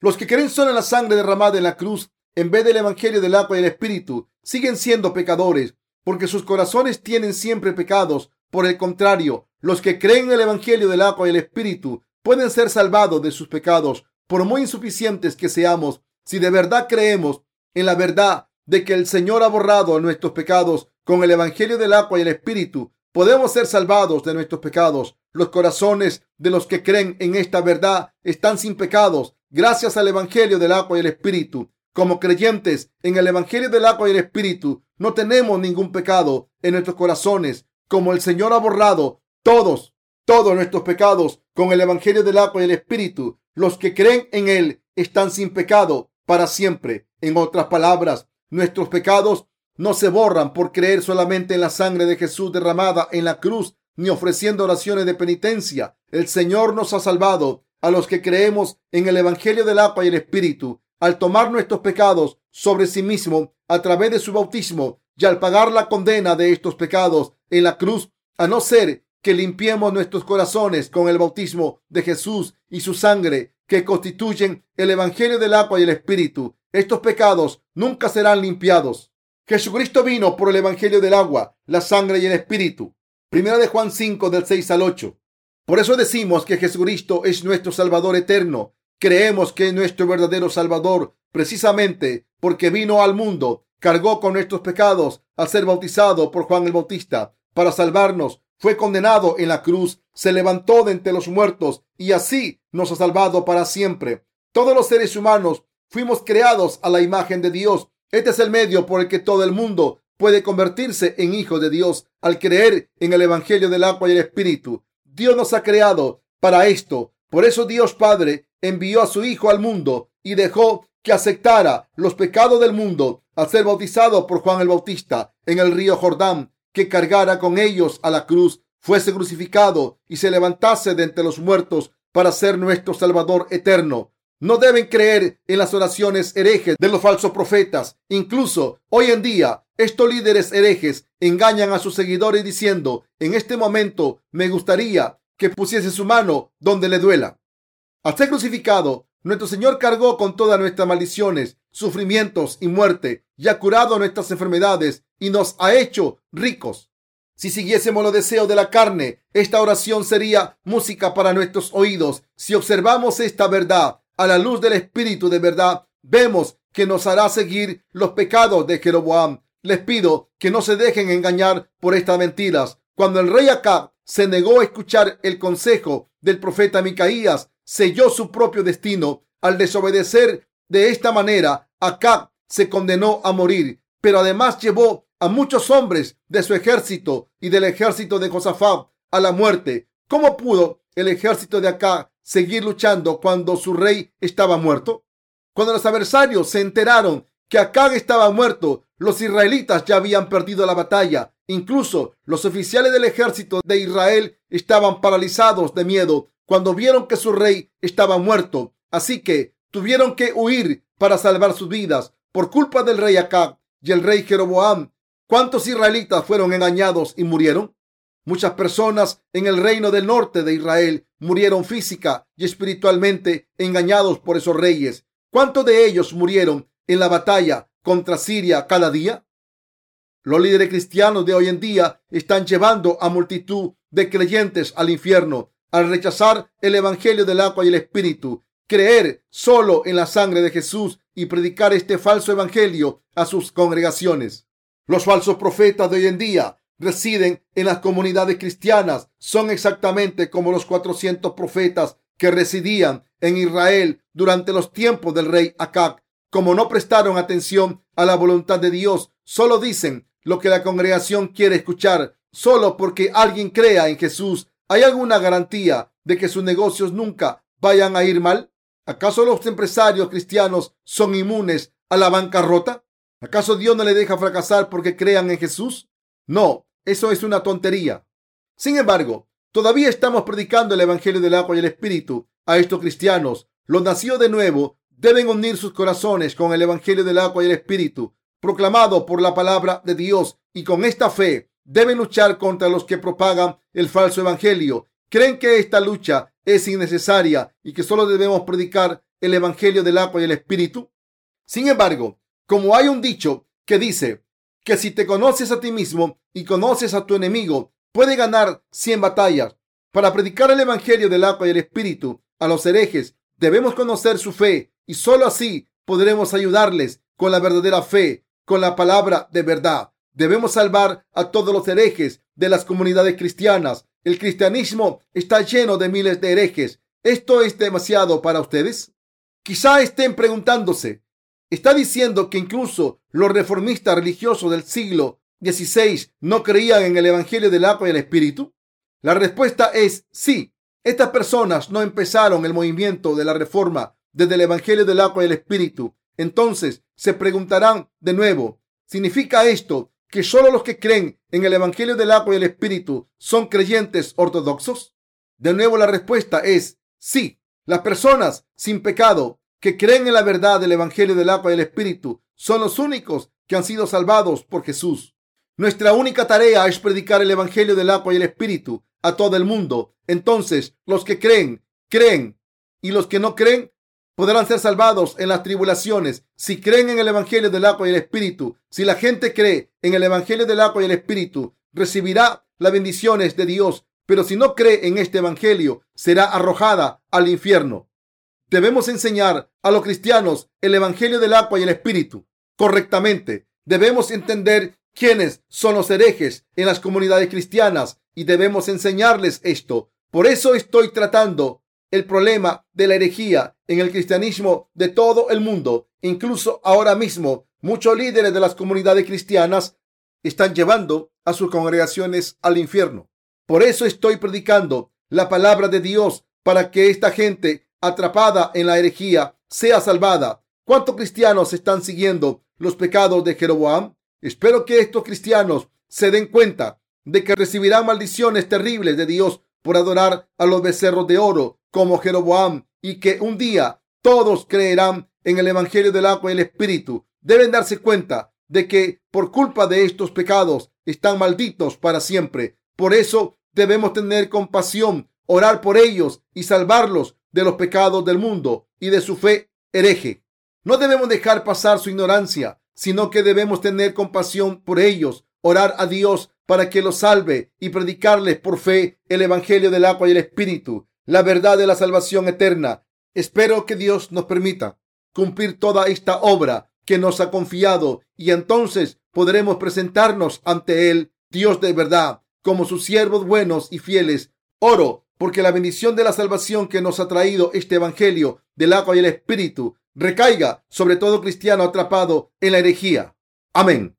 Speaker 1: Los que creen solo en la sangre derramada en la cruz, en vez del Evangelio del agua y el Espíritu, siguen siendo pecadores, porque sus corazones tienen siempre pecados. Por el contrario, los que creen en el Evangelio del agua y el Espíritu pueden ser salvados de sus pecados, por muy insuficientes que seamos, si de verdad creemos en la verdad de que el Señor ha borrado nuestros pecados con el Evangelio del agua y el Espíritu, podemos ser salvados de nuestros pecados. Los corazones de los que creen en esta verdad están sin pecados gracias al Evangelio del agua y el Espíritu. Como creyentes en el Evangelio del agua y el Espíritu, no tenemos ningún pecado en nuestros corazones, como el Señor ha borrado todos, todos nuestros pecados con el Evangelio del agua y el Espíritu. Los que creen en Él están sin pecado para siempre. En otras palabras, nuestros pecados no se borran por creer solamente en la sangre de Jesús derramada en la cruz, ni ofreciendo oraciones de penitencia. El Señor nos ha salvado a los que creemos en el Evangelio del agua y el Espíritu, al tomar nuestros pecados sobre sí mismo a través de su bautismo y al pagar la condena de estos pecados en la cruz, a no ser que limpiemos nuestros corazones con el bautismo de Jesús y su sangre, que constituyen el Evangelio del agua y el Espíritu. Estos pecados nunca serán limpiados. Jesucristo vino por el Evangelio del agua, la sangre y el Espíritu. Primera de Juan 5 del 6 al 8. Por eso decimos que Jesucristo es nuestro Salvador eterno. Creemos que es nuestro verdadero Salvador precisamente porque vino al mundo, cargó con nuestros pecados al ser bautizado por Juan el Bautista para salvarnos fue condenado en la cruz, se levantó de entre los muertos y así nos ha salvado para siempre. Todos los seres humanos fuimos creados a la imagen de Dios. Este es el medio por el que todo el mundo puede convertirse en hijo de Dios al creer en el Evangelio del agua y el Espíritu. Dios nos ha creado para esto. Por eso Dios Padre envió a su Hijo al mundo y dejó que aceptara los pecados del mundo al ser bautizado por Juan el Bautista en el río Jordán que cargara con ellos a la cruz, fuese crucificado y se levantase de entre los muertos para ser nuestro Salvador eterno. No deben creer en las oraciones herejes de los falsos profetas. Incluso hoy en día, estos líderes herejes engañan a sus seguidores diciendo, en este momento me gustaría que pusiese su mano donde le duela. Al ser crucificado, nuestro Señor cargó con todas nuestras maldiciones, sufrimientos y muerte, y ha curado nuestras enfermedades y nos ha hecho ricos. Si siguiésemos los deseos de la carne, esta oración sería música para nuestros oídos. Si observamos esta verdad a la luz del Espíritu de verdad, vemos que nos hará seguir los pecados de Jeroboam. Les pido que no se dejen engañar por estas mentiras. Cuando el rey Acab se negó a escuchar el consejo del profeta Micaías, selló su propio destino. Al desobedecer de esta manera, Acab se condenó a morir, pero además llevó a muchos hombres de su ejército y del ejército de Josafat a la muerte. ¿Cómo pudo el ejército de acá seguir luchando cuando su rey estaba muerto? Cuando los adversarios se enteraron que Acá estaba muerto, los israelitas ya habían perdido la batalla. Incluso los oficiales del ejército de Israel estaban paralizados de miedo cuando vieron que su rey estaba muerto. Así que tuvieron que huir para salvar sus vidas por culpa del rey Acab y el rey Jeroboam ¿Cuántos israelitas fueron engañados y murieron? Muchas personas en el reino del norte de Israel murieron física y espiritualmente engañados por esos reyes. ¿Cuántos de ellos murieron en la batalla contra Siria cada día? Los líderes cristianos de hoy en día están llevando a multitud de creyentes al infierno al rechazar el Evangelio del agua y el Espíritu, creer solo en la sangre de Jesús y predicar este falso Evangelio a sus congregaciones. Los falsos profetas de hoy en día residen en las comunidades cristianas. Son exactamente como los 400 profetas que residían en Israel durante los tiempos del rey Acab. Como no prestaron atención a la voluntad de Dios, solo dicen lo que la congregación quiere escuchar, solo porque alguien crea en Jesús. ¿Hay alguna garantía de que sus negocios nunca vayan a ir mal? ¿Acaso los empresarios cristianos son inmunes a la bancarrota? ¿Acaso Dios no le deja fracasar porque crean en Jesús? No, eso es una tontería. Sin embargo, todavía estamos predicando el Evangelio del agua y el Espíritu a estos cristianos. Los nacidos de nuevo deben unir sus corazones con el Evangelio del agua y el Espíritu, proclamado por la palabra de Dios, y con esta fe deben luchar contra los que propagan el falso Evangelio. ¿Creen que esta lucha es innecesaria y que solo debemos predicar el Evangelio del agua y el Espíritu? Sin embargo, como hay un dicho que dice que si te conoces a ti mismo y conoces a tu enemigo, puede ganar 100 batallas. Para predicar el Evangelio del agua y el Espíritu a los herejes, debemos conocer su fe y sólo así podremos ayudarles con la verdadera fe, con la palabra de verdad. Debemos salvar a todos los herejes de las comunidades cristianas. El cristianismo está lleno de miles de herejes. ¿Esto es demasiado para ustedes? Quizá estén preguntándose, ¿Está diciendo que incluso los reformistas religiosos del siglo XVI no creían en el Evangelio del agua y el Espíritu? La respuesta es sí. Estas personas no empezaron el movimiento de la reforma desde el Evangelio del agua y el Espíritu. Entonces se preguntarán de nuevo, ¿significa esto que solo los que creen en el Evangelio del agua y el Espíritu son creyentes ortodoxos? De nuevo la respuesta es sí. Las personas sin pecado que creen en la verdad del Evangelio del agua y del Espíritu son los únicos que han sido salvados por Jesús. Nuestra única tarea es predicar el Evangelio del agua y el Espíritu a todo el mundo. Entonces, los que creen, creen, y los que no creen, podrán ser salvados en las tribulaciones. Si creen en el Evangelio del agua y el Espíritu, si la gente cree en el Evangelio del agua y el Espíritu, recibirá las bendiciones de Dios. Pero si no cree en este Evangelio, será arrojada al infierno. Debemos enseñar a los cristianos el Evangelio del agua y el Espíritu correctamente. Debemos entender quiénes son los herejes en las comunidades cristianas y debemos enseñarles esto. Por eso estoy tratando el problema de la herejía en el cristianismo de todo el mundo. Incluso ahora mismo, muchos líderes de las comunidades cristianas están llevando a sus congregaciones al infierno. Por eso estoy predicando la palabra de Dios para que esta gente atrapada en la herejía sea salvada. ¿Cuántos cristianos están siguiendo los pecados de Jeroboam? Espero que estos cristianos se den cuenta de que recibirán maldiciones terribles de Dios por adorar a los becerros de oro como Jeroboam y que un día todos creerán en el Evangelio del agua y el Espíritu. Deben darse cuenta de que por culpa de estos pecados están malditos para siempre. Por eso debemos tener compasión, orar por ellos y salvarlos de los pecados del mundo y de su fe hereje. No debemos dejar pasar su ignorancia, sino que debemos tener compasión por ellos, orar a Dios para que los salve y predicarles por fe el Evangelio del agua y el Espíritu, la verdad de la salvación eterna. Espero que Dios nos permita cumplir toda esta obra que nos ha confiado y entonces podremos presentarnos ante Él, Dios de verdad, como sus siervos buenos y fieles. Oro porque la bendición de la salvación que nos ha traído este Evangelio del agua y el Espíritu recaiga sobre todo cristiano atrapado en la herejía. Amén.